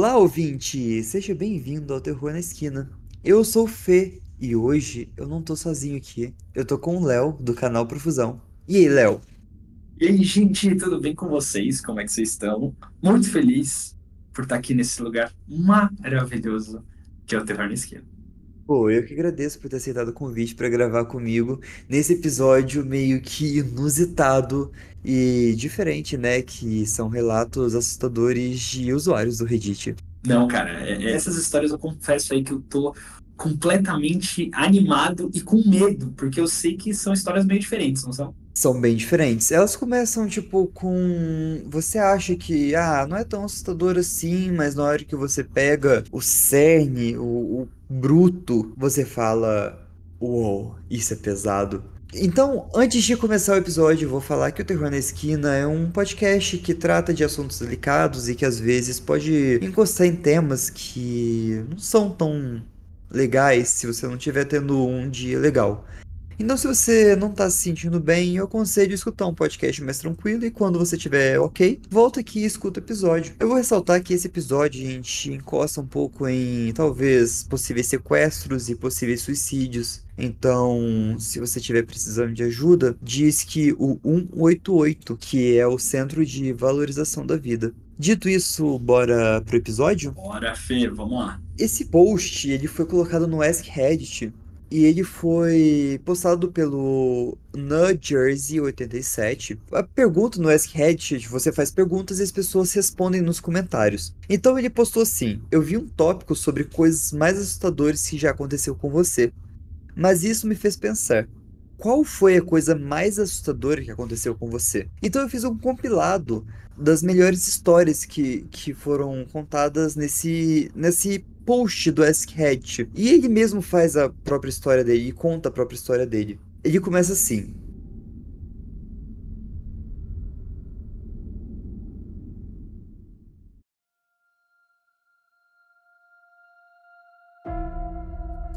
Olá, ouvinte! Seja bem-vindo ao Terror na Esquina. Eu sou o Fê e hoje eu não tô sozinho aqui. Eu tô com o Léo, do canal Profusão. E aí, Léo? E aí, gente, tudo bem com vocês? Como é que vocês estão? Muito feliz por estar aqui nesse lugar maravilhoso que é o Terror na Esquina. Pô, eu que agradeço por ter aceitado o convite para gravar comigo nesse episódio meio que inusitado e diferente, né? Que são relatos assustadores de usuários do Reddit. Não, cara, é- é- essas histórias eu confesso aí que eu tô completamente animado e com medo, porque eu sei que são histórias meio diferentes, não são? São bem diferentes. Elas começam, tipo, com. Você acha que, ah, não é tão assustador assim, mas na hora que você pega o cerne, o, o bruto, você fala: Uou, isso é pesado. Então, antes de começar o episódio, eu vou falar que o Terror na Esquina é um podcast que trata de assuntos delicados e que às vezes pode encostar em temas que não são tão legais se você não estiver tendo um dia legal. Então, se você não tá se sentindo bem, eu aconselho escutar um podcast mais tranquilo e quando você estiver ok, volta aqui e escuta o episódio. Eu vou ressaltar que esse episódio a gente encosta um pouco em talvez possíveis sequestros e possíveis suicídios. Então, se você estiver precisando de ajuda, diz que o 188, que é o Centro de Valorização da Vida. Dito isso, bora pro episódio? Bora, Fê, vamos lá. Esse post, ele foi colocado no Ask Reddit e ele foi postado pelo NuJersey87. A pergunta no Ask Reddit, você faz perguntas e as pessoas respondem nos comentários. Então ele postou assim: Eu vi um tópico sobre coisas mais assustadoras que já aconteceu com você. Mas isso me fez pensar. Qual foi a coisa mais assustadora que aconteceu com você? Então eu fiz um compilado das melhores histórias que, que foram contadas nesse, nesse post do Ask Reddit. E ele mesmo faz a própria história dele e conta a própria história dele. Ele começa assim.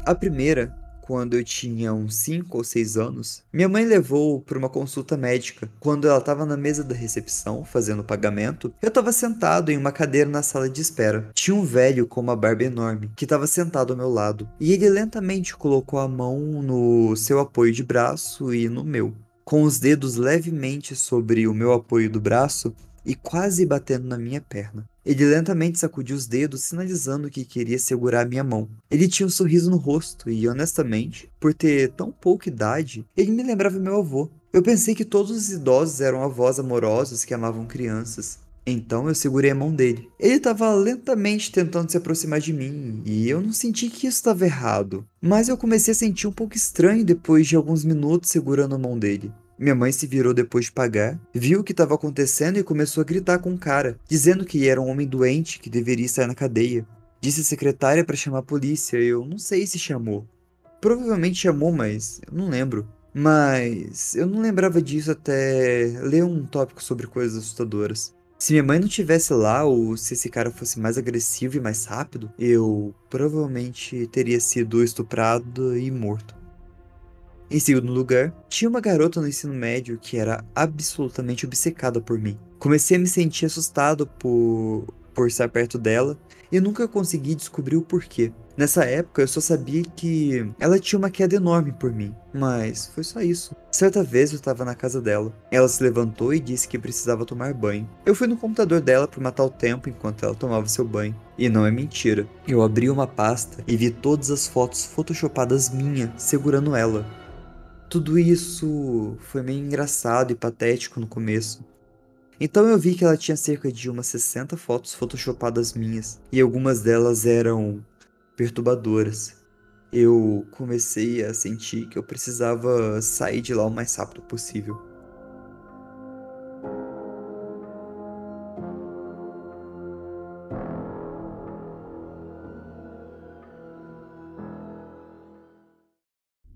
A primeira, quando eu tinha uns 5 ou 6 anos, minha mãe levou para uma consulta médica. Quando ela estava na mesa da recepção fazendo o pagamento, eu estava sentado em uma cadeira na sala de espera. Tinha um velho com uma barba enorme que estava sentado ao meu lado, e ele lentamente colocou a mão no seu apoio de braço e no meu. Com os dedos levemente sobre o meu apoio do braço, e quase batendo na minha perna. Ele lentamente sacudiu os dedos, sinalizando que queria segurar minha mão. Ele tinha um sorriso no rosto e, honestamente, por ter tão pouca idade, ele me lembrava meu avô. Eu pensei que todos os idosos eram avós amorosos que amavam crianças. Então eu segurei a mão dele. Ele estava lentamente tentando se aproximar de mim e eu não senti que isso estava errado. Mas eu comecei a sentir um pouco estranho depois de alguns minutos segurando a mão dele. Minha mãe se virou depois de pagar, viu o que estava acontecendo e começou a gritar com o cara, dizendo que era um homem doente que deveria estar na cadeia. Disse a secretária para chamar a polícia, eu não sei se chamou. Provavelmente chamou, mas eu não lembro. Mas eu não lembrava disso até ler um tópico sobre coisas assustadoras. Se minha mãe não tivesse lá, ou se esse cara fosse mais agressivo e mais rápido, eu provavelmente teria sido estuprado e morto. Em segundo lugar, tinha uma garota no ensino médio que era absolutamente obcecada por mim. Comecei a me sentir assustado por, por estar perto dela e nunca consegui descobrir o porquê. Nessa época eu só sabia que ela tinha uma queda enorme por mim, mas foi só isso. Certa vez eu estava na casa dela. Ela se levantou e disse que precisava tomar banho. Eu fui no computador dela para matar o tempo enquanto ela tomava seu banho. E não é mentira. Eu abri uma pasta e vi todas as fotos photoshopadas minha segurando ela. Tudo isso foi meio engraçado e patético no começo. Então eu vi que ela tinha cerca de umas 60 fotos photoshopadas minhas, e algumas delas eram perturbadoras. Eu comecei a sentir que eu precisava sair de lá o mais rápido possível.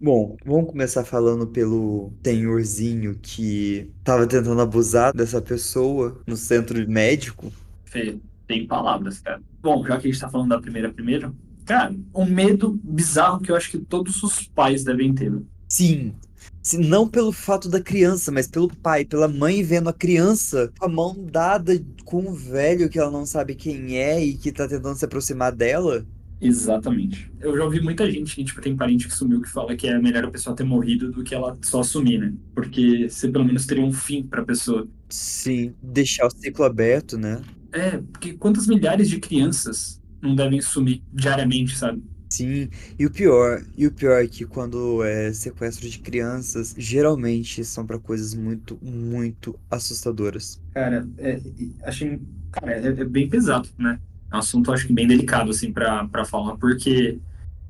Bom, vamos começar falando pelo senhorzinho que tava tentando abusar dessa pessoa no centro médico. Fê, tem palavras, cara. Bom, já que a gente tá falando da primeira primeiro, cara, um medo bizarro que eu acho que todos os pais devem ter. né? Sim, Se- Não pelo fato da criança, mas pelo pai, pela mãe vendo a criança com a mão dada com um velho que ela não sabe quem é e que tá tentando se aproximar dela. Exatamente. Eu já ouvi muita gente que, tipo, tem parente que sumiu que fala que é melhor a pessoa ter morrido do que ela só sumir, né? Porque você pelo menos teria um fim pra pessoa. Sim, deixar o ciclo aberto, né? É, porque quantas milhares de crianças não devem sumir diariamente, sabe? Sim, e o pior, e o pior é que quando é sequestro de crianças, geralmente são pra coisas muito, muito assustadoras. Cara, é, achei, cara, é, é bem pesado, né? É um assunto, acho que bem delicado, assim, pra, pra falar, porque,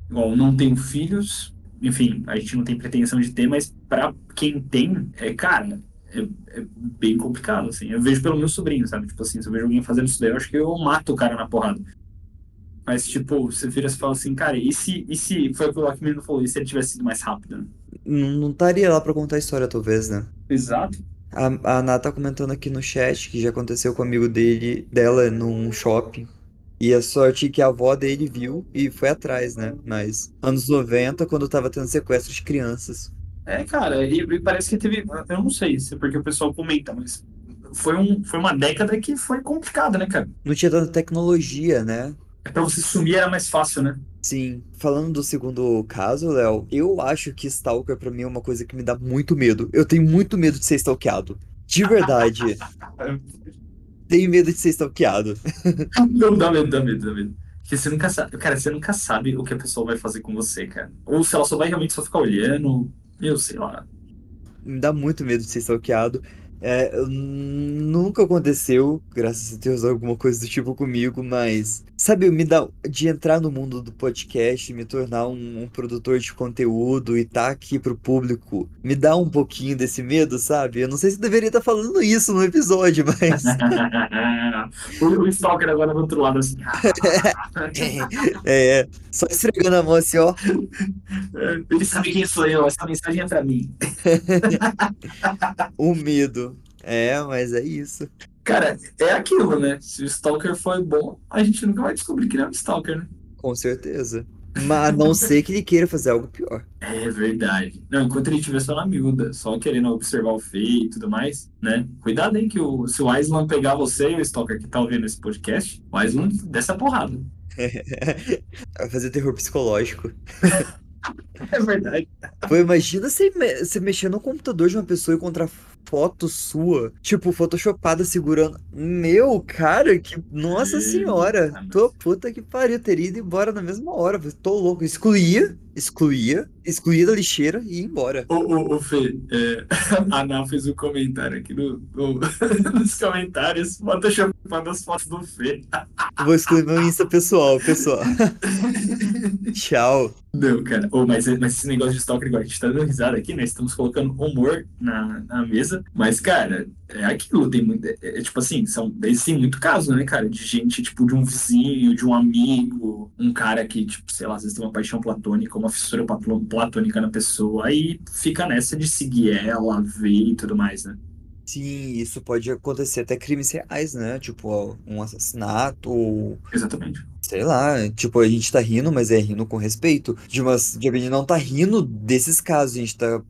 igual, não tenho filhos, enfim, a gente não tem pretensão de ter, mas pra quem tem, é, cara, é, é bem complicado, assim. Eu vejo pelo meu sobrinho, sabe? Tipo assim, se eu vejo alguém fazendo isso daí, eu acho que eu mato o cara na porrada. Mas, tipo, você vira e fala assim, cara, e se, e se, foi o que o Lockman falou, e se ele tivesse sido mais rápido, né? Não, estaria lá pra contar a história, talvez, né? Exato. A, a Ana tá comentando aqui no chat que já aconteceu com o amigo dele, dela num shopping. E a sorte que a avó dele viu e foi atrás, né? Mas anos 90, quando tava tendo sequestro de crianças. É, cara, e, e parece que teve. Eu não sei se é porque o pessoal comenta, mas foi, um, foi uma década que foi complicada, né, cara? Não tinha tanta tecnologia, né? É Pra você sumir era mais fácil, né? Sim, falando do segundo caso, Léo, eu acho que Stalker pra mim é uma coisa que me dá muito medo. Eu tenho muito medo de ser stalkeado. De verdade. tenho medo de ser stalkeado. Não, dá medo, dá medo, dá medo. Porque você nunca sabe. Cara, você nunca sabe o que a pessoa vai fazer com você, cara. Ou se ela só vai realmente só ficar olhando. Eu sei lá. Me dá muito medo de ser stalkeado. É, nunca aconteceu, graças a Deus, alguma coisa do tipo comigo, mas, sabe, me dá de entrar no mundo do podcast, me tornar um, um produtor de conteúdo e estar aqui pro público, me dá um pouquinho desse medo, sabe? Eu não sei se deveria estar falando isso no episódio, mas. o, o Stalker agora do outro lado, assim. É, só esfregando a mão assim, ó. Ele sabe quem sou eu, essa mensagem é pra mim. O medo. É, mas é isso. Cara, é aquilo, né? Se o Stalker foi bom, a gente nunca vai descobrir que ele é um Stalker, né? Com certeza. Mas a não ser que ele queira fazer algo pior. É verdade. Não, enquanto ele estiver só na miúda, só querendo observar o feio e tudo mais, né? Cuidado aí que o, se o Aislan pegar você e o Stalker que tá ouvindo esse podcast, o Aislan dessa porrada. Vai fazer terror psicológico. É verdade. Pô, imagina você, você mexer no computador de uma pessoa e encontrar foto sua, tipo, photoshopada segurando. Meu, cara, que. Nossa senhora! Tô puta que pariu, teria ido embora na mesma hora. Tô louco. Excluía, excluía, excluía da lixeira e ia embora. Ô, ô, ô Fê, é, a Ana fez um comentário aqui no, no- nos comentários, photoshopando as fotos do Fê. Vou excluir meu Insta pessoal, pessoal. Tchau. Não, cara. Ô, mas, mas esse negócio de Stalker, agora a gente tá dando risada aqui, né? Estamos colocando humor na, na mesa. Mas, cara, é aquilo. Tem muito. É, é tipo assim, são, existem muito caso, né, cara? De gente, tipo, de um vizinho, de um amigo, um cara que, tipo, sei lá, às vezes tem uma paixão platônica, uma fissura platô- platônica na pessoa. Aí fica nessa de seguir ela, ver e tudo mais, né? Sim, isso pode acontecer até crimes reais, né? Tipo, um assassinato ou Exatamente. Sei lá, tipo, a gente tá rindo, mas é rindo com respeito. De uma, de a gente não tá rindo desses casos, a gente tá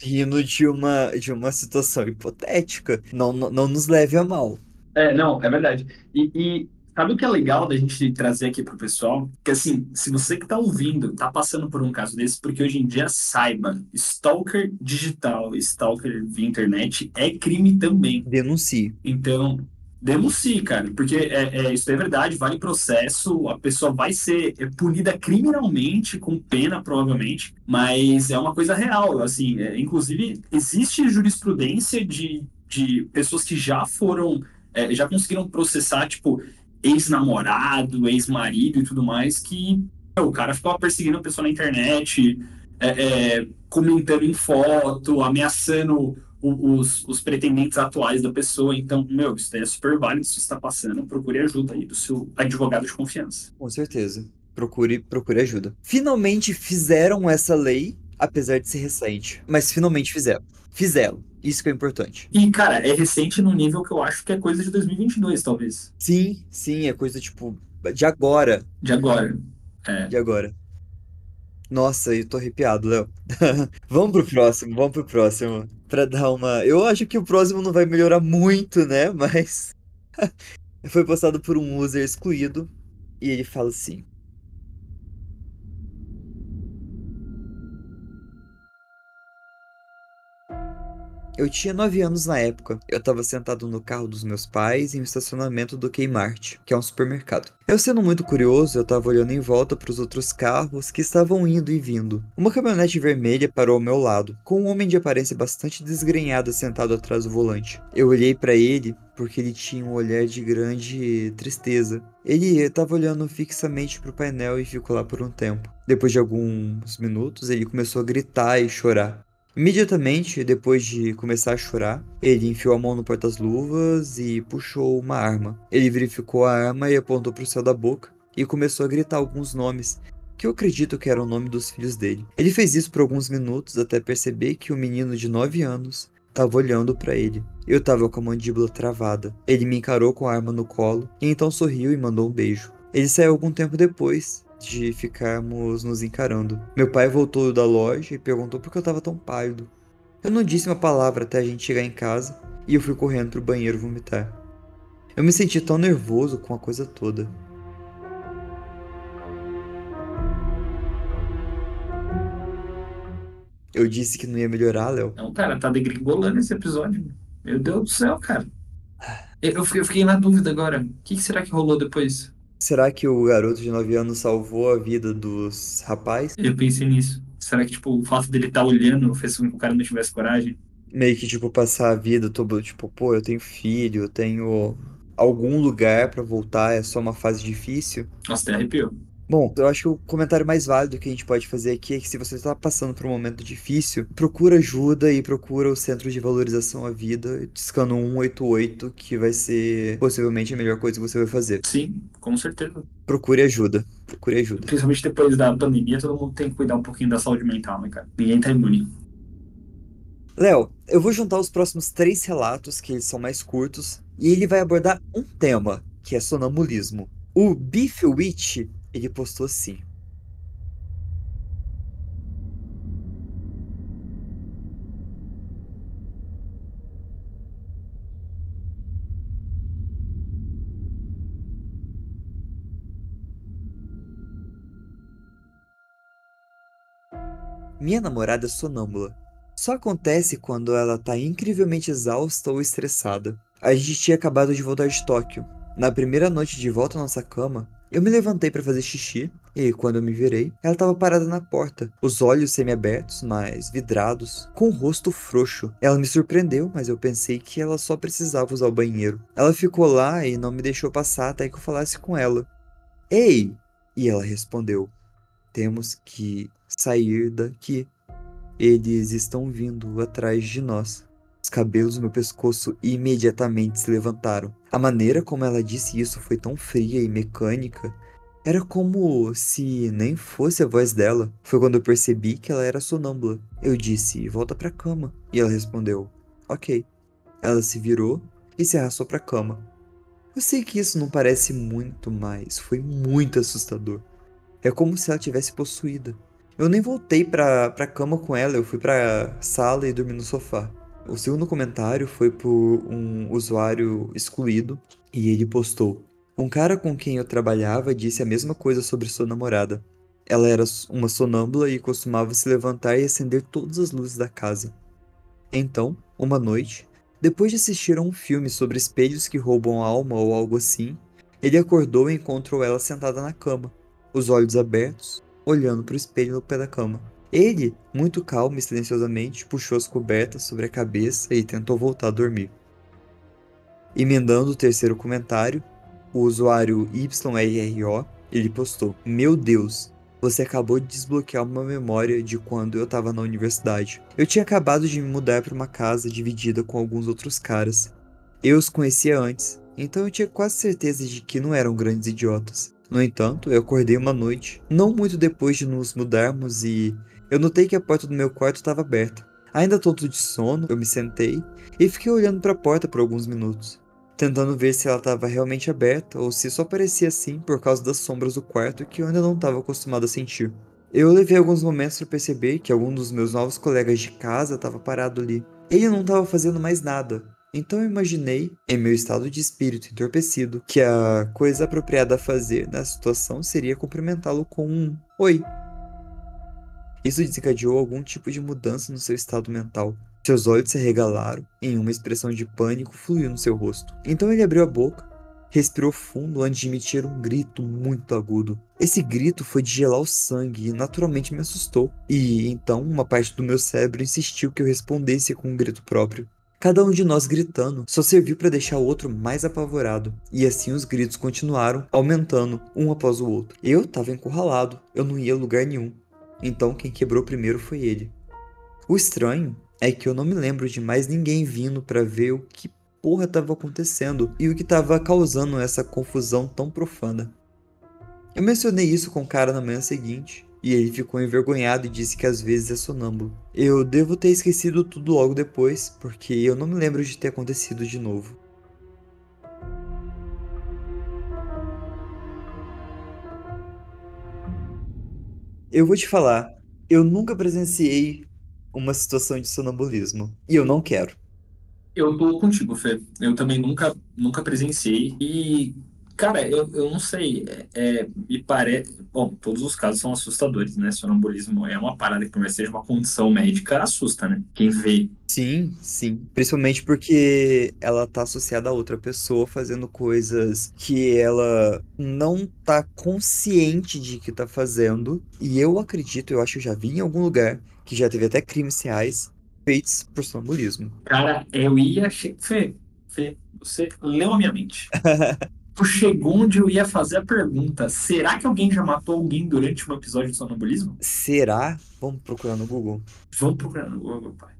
rindo de uma, de uma situação hipotética. Não, não, não nos leve a mal. É, não, é verdade. E, e sabe o que é legal da gente trazer aqui pro pessoal? Que assim, se você que tá ouvindo, tá passando por um caso desse, porque hoje em dia saiba, stalker digital, stalker via internet é crime também. Denuncie. Então, denuncie, cara, porque é, é, isso é verdade, vale processo, a pessoa vai ser é, punida criminalmente, com pena, provavelmente, mas é uma coisa real, assim, é, inclusive, existe jurisprudência de, de pessoas que já foram, é, já conseguiram processar, tipo, ex-namorado, ex-marido e tudo mais, que o cara ficava perseguindo a pessoa na internet, é, é, comentando em foto, ameaçando o- os, os pretendentes atuais da pessoa. Então, meu, isso daí é super válido. Se você está passando, procure ajuda aí do seu advogado de confiança. Com certeza. Procure, procure ajuda. Finalmente fizeram essa lei, apesar de ser recente. Mas finalmente fizeram. Fizeram. Isso que é importante. E, cara, é recente no nível que eu acho que é coisa de 2022, talvez. Sim, sim, é coisa tipo de agora. De agora. É. De agora. Nossa, eu tô arrepiado, Léo. Vamos pro próximo, vamos pro próximo. Pra dar uma. Eu acho que o próximo não vai melhorar muito, né? Mas. Foi postado por um user excluído. E ele fala assim: Eu tinha 9 anos na época. Eu estava sentado no carro dos meus pais em um estacionamento do Kmart, que é um supermercado. Eu sendo muito curioso, eu estava olhando em volta para os outros carros que estavam indo e vindo. Uma caminhonete vermelha parou ao meu lado, com um homem de aparência bastante desgrenhada sentado atrás do volante. Eu olhei para ele porque ele tinha um olhar de grande tristeza. Ele estava olhando fixamente para o painel e ficou lá por um tempo. Depois de alguns minutos, ele começou a gritar e chorar. Imediatamente depois de começar a chorar, ele enfiou a mão no porta-luvas e puxou uma arma. Ele verificou a arma e apontou para o céu da boca e começou a gritar alguns nomes que eu acredito que eram o nome dos filhos dele. Ele fez isso por alguns minutos até perceber que o menino de 9 anos estava olhando para ele. Eu estava com a mandíbula travada. Ele me encarou com a arma no colo e então sorriu e mandou um beijo. Ele saiu algum tempo depois de ficarmos nos encarando. Meu pai voltou da loja e perguntou por que eu estava tão pálido. Eu não disse uma palavra até a gente chegar em casa e eu fui correndo pro banheiro vomitar. Eu me senti tão nervoso com a coisa toda. Eu disse que não ia melhorar, Léo. Não, cara, tá degringolando esse episódio. Meu Deus do céu, cara. Eu fiquei, eu fiquei na dúvida agora. O que será que rolou depois? Será que o garoto de 9 anos salvou a vida dos rapazes? Eu pensei nisso. Será que, tipo, o fato dele estar tá olhando fez com que o cara não tivesse coragem? Meio que, tipo, passar a vida todo, tipo, pô, eu tenho filho, eu tenho algum lugar pra voltar, é só uma fase difícil. Nossa, até arrepiou. Bom, eu acho que o comentário mais válido que a gente pode fazer aqui é que se você está passando por um momento difícil, procura ajuda e procura o Centro de Valorização à Vida, discando 188, que vai ser possivelmente a melhor coisa que você vai fazer. Sim, com certeza. Procure ajuda. Procure ajuda. Principalmente depois da pandemia, todo mundo tem que cuidar um pouquinho da saúde mental, né, cara? Ninguém tá imune. Léo, eu vou juntar os próximos três relatos, que eles são mais curtos, e ele vai abordar um tema, que é sonambulismo. O Beef Witch ele postou assim. Minha namorada é sonâmbula. Só acontece quando ela tá incrivelmente exausta ou estressada. A gente tinha acabado de voltar de Tóquio. Na primeira noite de volta à nossa cama, eu me levantei para fazer xixi e, quando eu me virei, ela estava parada na porta, os olhos semi-abertos, mas vidrados, com o rosto frouxo. Ela me surpreendeu, mas eu pensei que ela só precisava usar o banheiro. Ela ficou lá e não me deixou passar até que eu falasse com ela. Ei! E ela respondeu: Temos que sair daqui. Eles estão vindo atrás de nós. Os cabelos do meu pescoço imediatamente se levantaram. A maneira como ela disse isso foi tão fria e mecânica. Era como se nem fosse a voz dela. Foi quando eu percebi que ela era sonâmbula. Eu disse: Volta pra cama. E ela respondeu: Ok. Ela se virou e se arrastou pra cama. Eu sei que isso não parece muito, mas foi muito assustador. É como se ela tivesse possuída. Eu nem voltei pra, pra cama com ela, eu fui pra sala e dormi no sofá. O segundo comentário foi por um usuário excluído e ele postou: Um cara com quem eu trabalhava disse a mesma coisa sobre sua namorada. Ela era uma sonâmbula e costumava se levantar e acender todas as luzes da casa. Então, uma noite, depois de assistir a um filme sobre espelhos que roubam a alma ou algo assim, ele acordou e encontrou ela sentada na cama, os olhos abertos, olhando para o espelho no pé da cama. Ele, muito calmo e silenciosamente, puxou as cobertas sobre a cabeça e tentou voltar a dormir. Emendando o terceiro comentário, o usuário YRRO, ele postou: Meu Deus, você acabou de desbloquear uma memória de quando eu estava na universidade. Eu tinha acabado de me mudar para uma casa dividida com alguns outros caras. Eu os conhecia antes, então eu tinha quase certeza de que não eram grandes idiotas. No entanto, eu acordei uma noite, não muito depois de nos mudarmos, e eu notei que a porta do meu quarto estava aberta. Ainda tonto de sono, eu me sentei e fiquei olhando para a porta por alguns minutos, tentando ver se ela estava realmente aberta ou se só parecia assim por causa das sombras do quarto que eu ainda não estava acostumado a sentir. Eu levei alguns momentos para perceber que algum dos meus novos colegas de casa estava parado ali. Ele não estava fazendo mais nada. Então eu imaginei, em meu estado de espírito entorpecido, que a coisa apropriada a fazer na situação seria cumprimentá-lo com um oi. Isso desencadeou algum tipo de mudança no seu estado mental. Seus olhos se regalaram e uma expressão de pânico fluiu no seu rosto. Então ele abriu a boca, respirou fundo antes de emitir um grito muito agudo. Esse grito foi de gelar o sangue e naturalmente me assustou. E então uma parte do meu cérebro insistiu que eu respondesse com um grito próprio. Cada um de nós gritando só serviu para deixar o outro mais apavorado, e assim os gritos continuaram, aumentando um após o outro. Eu estava encurralado, eu não ia a lugar nenhum. Então quem quebrou primeiro foi ele. O estranho é que eu não me lembro de mais ninguém vindo para ver o que porra estava acontecendo e o que estava causando essa confusão tão profunda. Eu mencionei isso com o cara na manhã seguinte, e ele ficou envergonhado e disse que às vezes é sonâmbulo. Eu devo ter esquecido tudo logo depois, porque eu não me lembro de ter acontecido de novo. Eu vou te falar, eu nunca presenciei uma situação de sonambulismo. E eu não quero. Eu tô contigo, Fê. Eu também nunca, nunca presenciei. E, cara, eu, eu não sei. É, é, me parece. Bom, todos os casos são assustadores, né? Sonambulismo é uma parada que, por mais seja uma condição médica, assusta, né? Quem vê. Sim, sim. Principalmente porque ela tá associada a outra pessoa fazendo coisas que ela não tá consciente de que tá fazendo. E eu acredito, eu acho que eu já vi em algum lugar que já teve até crimes reais feitos por sonambulismo. Cara, eu ia. Fê, Fê, você leu a minha mente. Tu chegou onde eu ia fazer a pergunta: será que alguém já matou alguém durante um episódio de sonambulismo? Será? Vamos procurar no Google. Vamos procurar no Google, pai.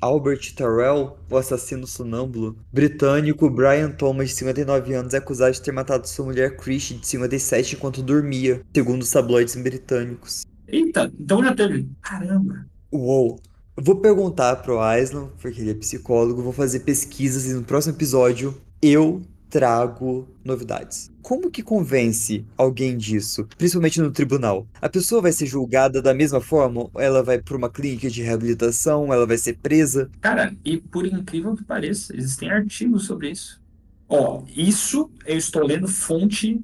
Albert Terrell, o assassino sonâmbulo britânico Brian Thomas, de 59 anos, é acusado de ter matado sua mulher Christie, de 57, enquanto dormia, segundo os tabloides britânicos. Eita, então já teve. Caramba. Uou! Eu vou perguntar pro Aislan, porque ele é psicólogo, vou fazer pesquisas e no próximo episódio eu trago novidades. Como que convence alguém disso, principalmente no tribunal? A pessoa vai ser julgada da mesma forma? Ela vai para uma clínica de reabilitação? Ela vai ser presa? Cara, e por incrível que pareça, existem artigos sobre isso. Ó, isso eu estou lendo fonte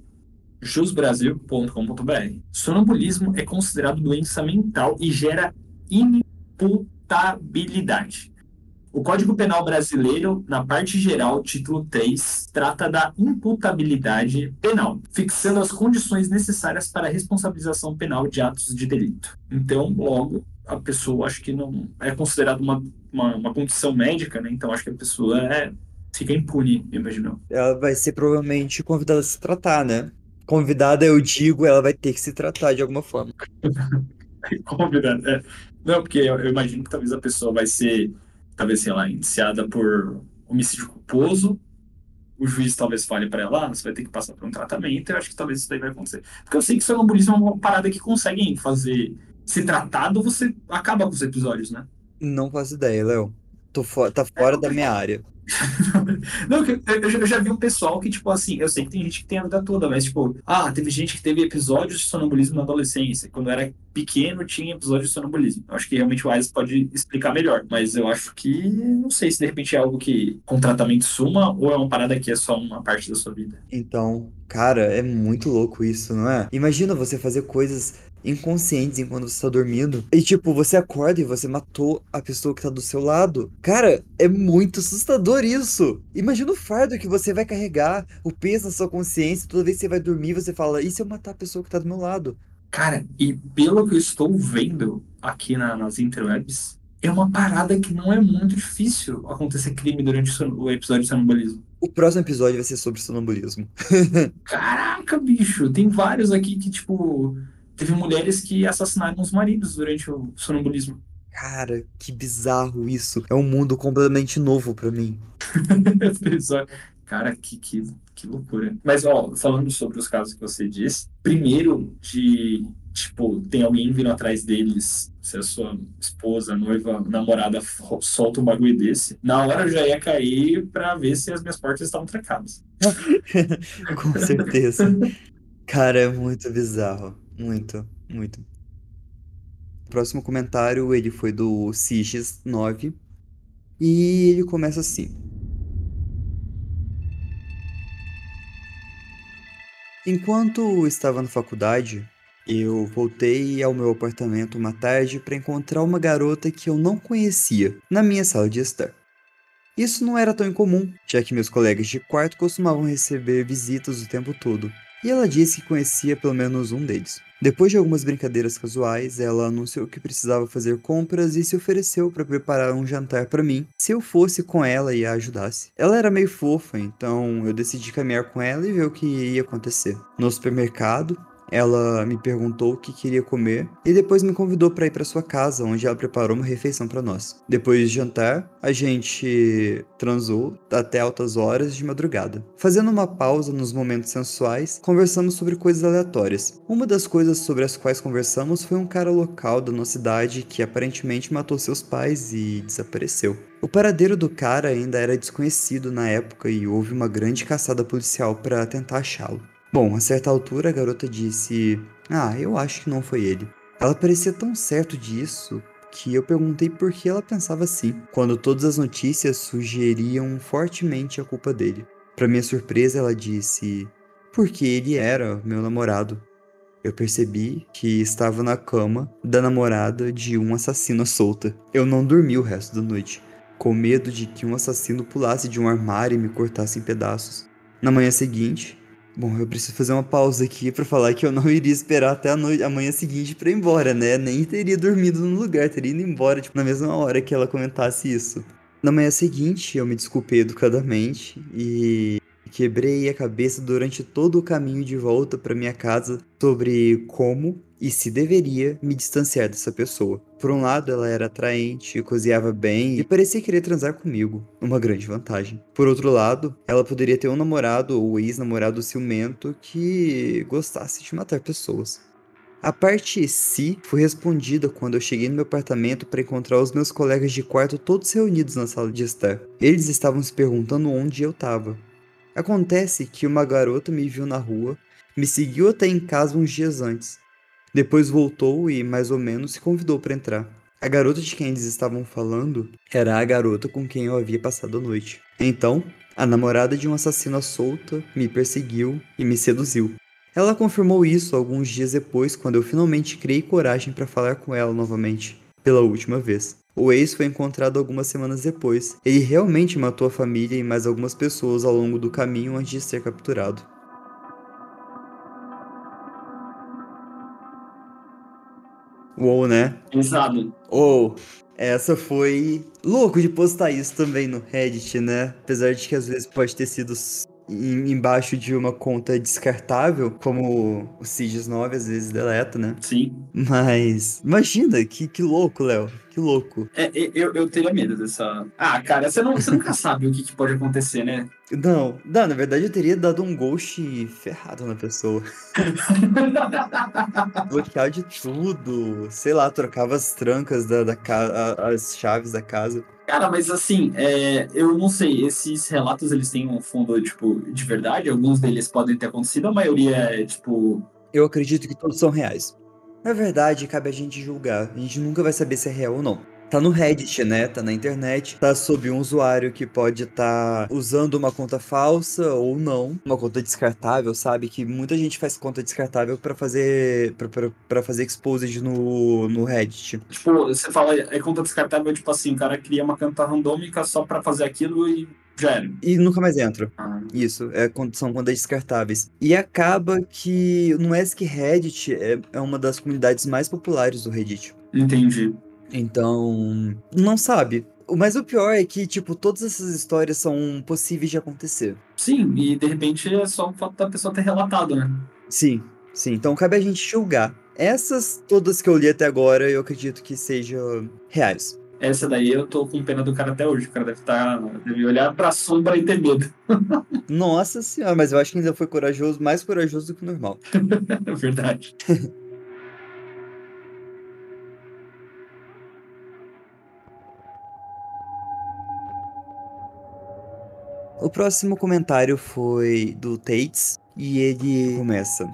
jusbrasil.com.br. Sonambulismo é considerado doença mental e gera imputabilidade. O Código Penal Brasileiro, na parte geral, título 3, trata da imputabilidade penal, fixando as condições necessárias para a responsabilização penal de atos de delito. Então, logo, a pessoa acho que não é considerada uma, uma, uma condição médica, né? Então acho que a pessoa é, fica impune, imagino. Ela vai ser provavelmente convidada a se tratar, né? Convidada, eu digo, ela vai ter que se tratar de alguma forma. Convidado, é. Não, porque eu, eu imagino que talvez a pessoa vai ser, talvez, sei lá, indiciada por homicídio culposo. O juiz talvez fale para ela, ah, você vai ter que passar por um tratamento. Eu acho que talvez isso daí vai acontecer. Porque eu sei que sonambulismo é uma parada que conseguem fazer ser tratado, você acaba com os episódios, né? Não faço ideia, Léo. Tô fo- tá fora da minha área. Não, eu, eu eu já vi um pessoal que, tipo assim, eu sei que tem gente que tem a vida toda, mas, tipo, ah, teve gente que teve episódios de sonambulismo na adolescência. Quando era pequeno, tinha episódios de sonambulismo. Eu acho que realmente o Ais pode explicar melhor, mas eu acho que, não sei se de repente é algo que com tratamento suma ou é uma parada que é só uma parte da sua vida. Então, cara, é muito louco isso, não é? Imagina você fazer coisas inconscientes enquanto você tá dormindo. E tipo, você acorda e você matou a pessoa que tá do seu lado. Cara, é muito assustador isso. Imagina o fardo que você vai carregar, o peso na sua consciência. Toda vez que você vai dormir, você fala: e se eu matar a pessoa que tá do meu lado? Cara, e pelo que eu estou vendo aqui na- nas interwebs, é uma parada que não é muito difícil acontecer crime durante o episódio de sonambulismo. O próximo episódio vai ser sobre sonambulismo. Caraca, bicho, tem vários aqui que, tipo, teve mulheres que assassinaram os maridos durante o sonambulismo. Cara, que bizarro isso. É um mundo completamente novo pra mim. Cara, que, que, que loucura. Mas, ó, falando sobre os casos que você disse, primeiro de, tipo, tem alguém vindo atrás deles, se a sua esposa, noiva, namorada solta um bagulho desse, na hora eu já ia cair pra ver se as minhas portas estavam trancadas. Com certeza. Cara, é muito bizarro. Muito, muito. O próximo comentário ele foi do Siges9 e ele começa assim. Enquanto estava na faculdade, eu voltei ao meu apartamento uma tarde para encontrar uma garota que eu não conhecia na minha sala de estar. Isso não era tão incomum, já que meus colegas de quarto costumavam receber visitas o tempo todo, e ela disse que conhecia pelo menos um deles. Depois de algumas brincadeiras casuais, ela anunciou que precisava fazer compras e se ofereceu para preparar um jantar para mim se eu fosse com ela e a ajudasse. Ela era meio fofa, então eu decidi caminhar com ela e ver o que ia acontecer. No supermercado, ela me perguntou o que queria comer e depois me convidou para ir para sua casa, onde ela preparou uma refeição para nós. Depois de jantar, a gente transou até altas horas de madrugada. Fazendo uma pausa nos momentos sensuais, conversamos sobre coisas aleatórias. Uma das coisas sobre as quais conversamos foi um cara local da nossa cidade que aparentemente matou seus pais e desapareceu. O paradeiro do cara ainda era desconhecido na época e houve uma grande caçada policial para tentar achá-lo. Bom, a certa altura a garota disse: Ah, eu acho que não foi ele. Ela parecia tão certo disso que eu perguntei por que ela pensava assim, quando todas as notícias sugeriam fortemente a culpa dele. Para minha surpresa, ela disse: Porque ele era meu namorado. Eu percebi que estava na cama da namorada de um assassino solta. Eu não dormi o resto da noite, com medo de que um assassino pulasse de um armário e me cortasse em pedaços. Na manhã seguinte, Bom, eu preciso fazer uma pausa aqui para falar que eu não iria esperar até a, noite, a manhã seguinte para ir embora, né? Nem teria dormido no lugar, teria ido embora, tipo, na mesma hora que ela comentasse isso. Na manhã seguinte, eu me desculpei educadamente e quebrei a cabeça durante todo o caminho de volta para minha casa sobre como e se deveria me distanciar dessa pessoa. Por um lado, ela era atraente, cozinhava bem e parecia querer transar comigo, uma grande vantagem. Por outro lado, ela poderia ter um namorado ou ex-namorado ciumento que gostasse de matar pessoas. A parte si foi respondida quando eu cheguei no meu apartamento para encontrar os meus colegas de quarto todos reunidos na sala de estar. Eles estavam se perguntando onde eu estava. Acontece que uma garota me viu na rua, me seguiu até em casa uns dias antes. Depois voltou e, mais ou menos, se convidou para entrar. A garota de quem eles estavam falando era a garota com quem eu havia passado a noite. Então, a namorada de um assassino solta me perseguiu e me seduziu. Ela confirmou isso alguns dias depois, quando eu finalmente criei coragem para falar com ela novamente, pela última vez. O ex foi encontrado algumas semanas depois. Ele realmente matou a família e mais algumas pessoas ao longo do caminho antes de ser capturado. Uou, né? Pesado. Ou, essa foi louco de postar isso também no Reddit, né? Apesar de que às vezes pode ter sido embaixo de uma conta descartável, como o Siges 9 às vezes deleta, né? Sim. Mas imagina, que, que louco, Léo. Que louco. É, eu, eu teria medo dessa. Ah, cara, você, não, você nunca sabe o que, que, pode acontecer, né? Não, não, na verdade eu teria dado um ghost ferrado na pessoa. Bloquear de tudo. Sei lá, trocava as trancas da, da casa, as chaves da casa. Cara, mas assim, é, eu não sei, esses relatos eles têm um fundo, tipo, de verdade? Alguns deles podem ter acontecido, a maioria é, tipo. Eu acredito que todos são reais. Na verdade, cabe a gente julgar. A gente nunca vai saber se é real ou não tá no Reddit, né? Tá na internet, tá sob um usuário que pode estar tá usando uma conta falsa ou não, uma conta descartável, sabe? Que muita gente faz conta descartável para fazer para fazer exposed no, no Reddit. Tipo, você fala é conta descartável, tipo assim, o cara cria uma conta randômica só para fazer aquilo e era. E nunca mais entra. Ah. Isso, é, são contas descartáveis. E acaba que no ESC Reddit é, é uma das comunidades mais populares do Reddit. Entendi. Então, não sabe. Mas o pior é que, tipo, todas essas histórias são possíveis de acontecer. Sim, e de repente é só o fato da pessoa ter relatado, né? Sim, sim. Então cabe a gente julgar. Essas todas que eu li até agora, eu acredito que sejam reais. Essa daí eu tô com pena do cara até hoje. O cara deve estar. Tá, deve olhar pra sombra e ter medo. Nossa senhora, mas eu acho que ainda foi corajoso, mais corajoso do que o normal. Verdade. O próximo comentário foi do Tates e ele começa: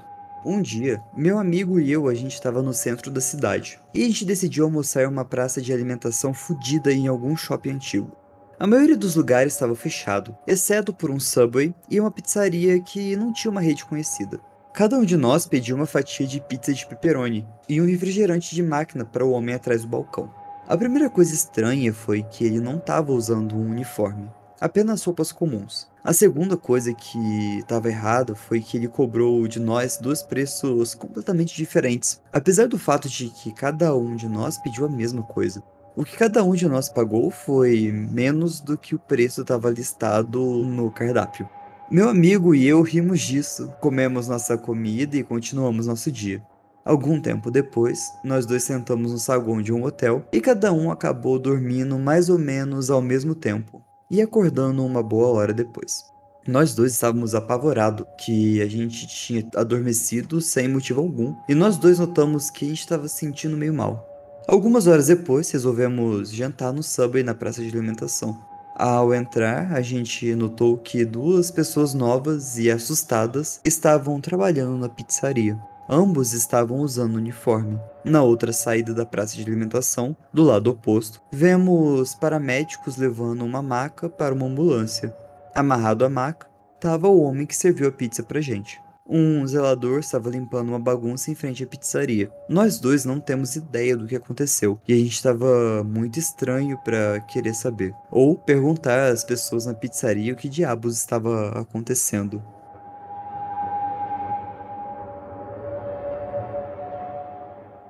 Um dia, meu amigo e eu, a gente estava no centro da cidade. E a gente decidiu almoçar em uma praça de alimentação fodida em algum shopping antigo. A maioria dos lugares estava fechado, exceto por um Subway e uma pizzaria que não tinha uma rede conhecida. Cada um de nós pediu uma fatia de pizza de pepperoni e um refrigerante de máquina para o homem atrás do balcão. A primeira coisa estranha foi que ele não estava usando um uniforme, apenas roupas comuns. A segunda coisa que estava errada foi que ele cobrou de nós dois preços completamente diferentes, apesar do fato de que cada um de nós pediu a mesma coisa. O que cada um de nós pagou foi menos do que o preço estava listado no cardápio. Meu amigo e eu rimos disso, comemos nossa comida e continuamos nosso dia. Algum tempo depois, nós dois sentamos no saguão de um hotel e cada um acabou dormindo mais ou menos ao mesmo tempo e acordando uma boa hora depois. Nós dois estávamos apavorados que a gente tinha adormecido sem motivo algum e nós dois notamos que a gente estava se sentindo meio mal. Algumas horas depois, resolvemos jantar no Subway na praça de alimentação. Ao entrar, a gente notou que duas pessoas novas e assustadas estavam trabalhando na pizzaria. Ambos estavam usando uniforme. Na outra saída da praça de alimentação, do lado oposto, vemos paramédicos levando uma maca para uma ambulância. Amarrado à maca, estava o homem que serviu a pizza pra gente. Um zelador estava limpando uma bagunça em frente à pizzaria. Nós dois não temos ideia do que aconteceu e a gente estava muito estranho para querer saber ou perguntar às pessoas na pizzaria o que diabos estava acontecendo.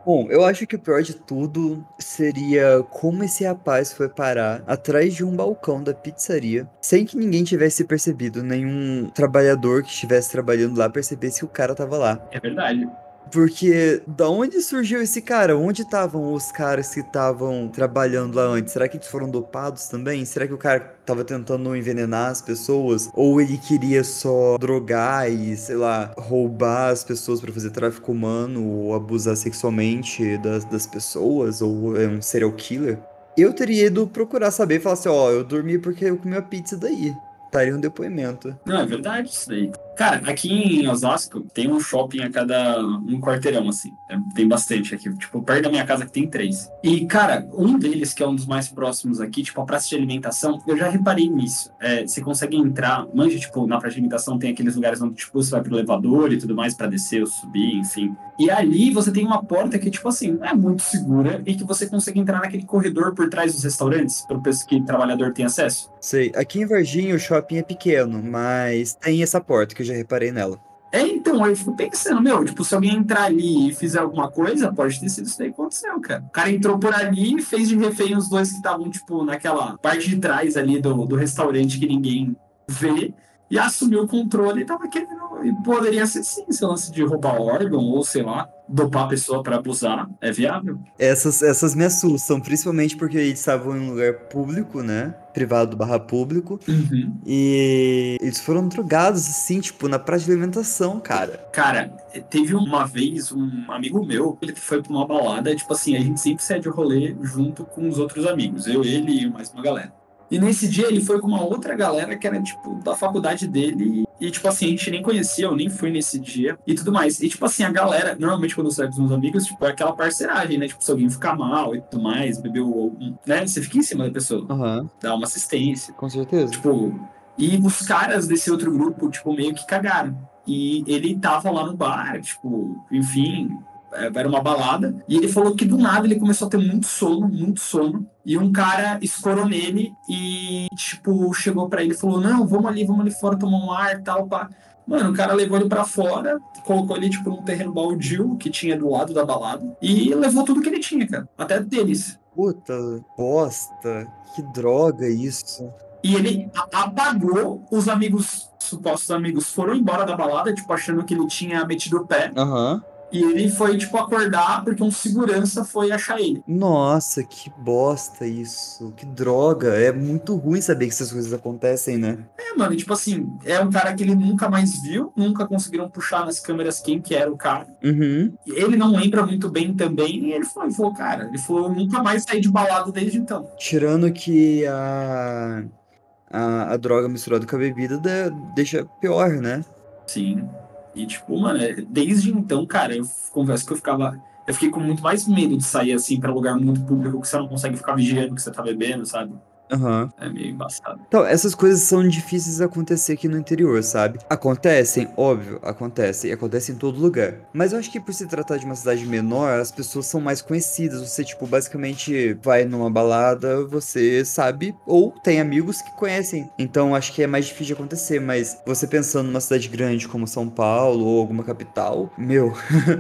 Bom, eu acho que o pior de tudo seria como esse rapaz foi parar atrás de um balcão da pizzaria sem que ninguém tivesse percebido, nenhum trabalhador que estivesse trabalhando lá percebesse que o cara tava lá. É verdade. Porque da onde surgiu esse cara? Onde estavam os caras que estavam trabalhando lá antes? Será que eles foram dopados também? Será que o cara tava tentando envenenar as pessoas? Ou ele queria só drogar e, sei lá, roubar as pessoas para fazer tráfico humano ou abusar sexualmente das, das pessoas? Ou é um serial killer? Eu teria ido procurar saber e falar assim: ó, oh, eu dormi porque eu comi a pizza daí. Estaria um depoimento. Não, é verdade isso daí. Cara, aqui em Osasco tem um shopping a cada um quarteirão, assim. É, tem bastante aqui. Tipo, perto da minha casa que tem três. E, cara, um deles, que é um dos mais próximos aqui, tipo, a praça de alimentação, eu já reparei nisso. É, você consegue entrar, manja, tipo, na praça de alimentação tem aqueles lugares onde, tipo, você vai pro elevador e tudo mais para descer ou subir, enfim. E ali você tem uma porta que, tipo assim, é muito segura e que você consegue entrar naquele corredor por trás dos restaurantes, para que o trabalhador tem acesso. Sei. Aqui em Varginha o shopping é pequeno, mas tem essa porta que já reparei nela. É, então, eu fico pensando, meu, tipo, se alguém entrar ali e fizer alguma coisa, pode ter sido isso daí que aconteceu, cara. O cara entrou por ali e fez de refém os dois que estavam, tipo, naquela parte de trás ali do, do restaurante que ninguém vê e assumiu o controle e tava querendo. E poderia ser sim, esse lance de roubar órgão ou sei lá, dopar a pessoa para abusar. É viável. Essas, essas me assustam, principalmente porque eles estavam em um lugar público, né? Privado barra público. Uhum. E eles foram drogados, assim, tipo, na praça de alimentação, cara. Cara, teve uma vez um amigo meu, ele foi pra uma balada, tipo assim, a gente sempre sai de rolê junto com os outros amigos. Eu, ele e mais uma galera. E nesse dia ele foi com uma outra galera que era, tipo, da faculdade dele. E, tipo assim, a gente nem conhecia, eu nem fui nesse dia e tudo mais. E, tipo assim, a galera, normalmente quando eu saio com os meus amigos, tipo, é aquela parceragem, né? Tipo, se alguém ficar mal e tudo mais, bebeu, né? Você fica em cima da pessoa. Uhum. Dá uma assistência. Com certeza. Tipo, e os caras desse outro grupo, tipo, meio que cagaram. E ele tava lá no bar, tipo, enfim, era uma balada, e ele falou que do nada ele começou a ter muito sono, muito sono, e um cara escorou nele e, tipo, chegou para ele e falou: Não, vamos ali, vamos ali fora tomar um ar tal, pá. Mano, o cara levou ele para fora, colocou ele, tipo, num terreno baldio que tinha do lado da balada, e levou tudo que ele tinha, cara, até deles. Puta, bosta, que droga isso. E ele apagou, os amigos, supostos amigos, foram embora da balada, tipo, achando que ele tinha metido o pé. Aham. Uhum. E ele foi, tipo, acordar porque um segurança foi achar ele. Nossa, que bosta isso. Que droga. É muito ruim saber que essas coisas acontecem, né? É, mano, tipo assim, é um cara que ele nunca mais viu, nunca conseguiram puxar nas câmeras quem que era o cara. Uhum. Ele não lembra muito bem também, e ele falou, falou, cara, ele falou, nunca mais saí de balada desde então. Tirando que a, a, a droga misturada com a bebida deixa pior, né? Sim. E, tipo, mano, é, desde então, cara, eu confesso que eu ficava. Eu fiquei com muito mais medo de sair assim para lugar muito público que você não consegue ficar vigiando que você tá bebendo, sabe? Aham. É meio embaçado. Então, essas coisas são difíceis de acontecer aqui no interior, sabe? Acontecem, óbvio, acontecem, e acontecem em todo lugar. Mas eu acho que por se tratar de uma cidade menor, as pessoas são mais conhecidas. Você, tipo, basicamente vai numa balada, você sabe, ou tem amigos que conhecem. Então, acho que é mais difícil de acontecer. Mas você pensando numa cidade grande como São Paulo ou alguma capital, meu.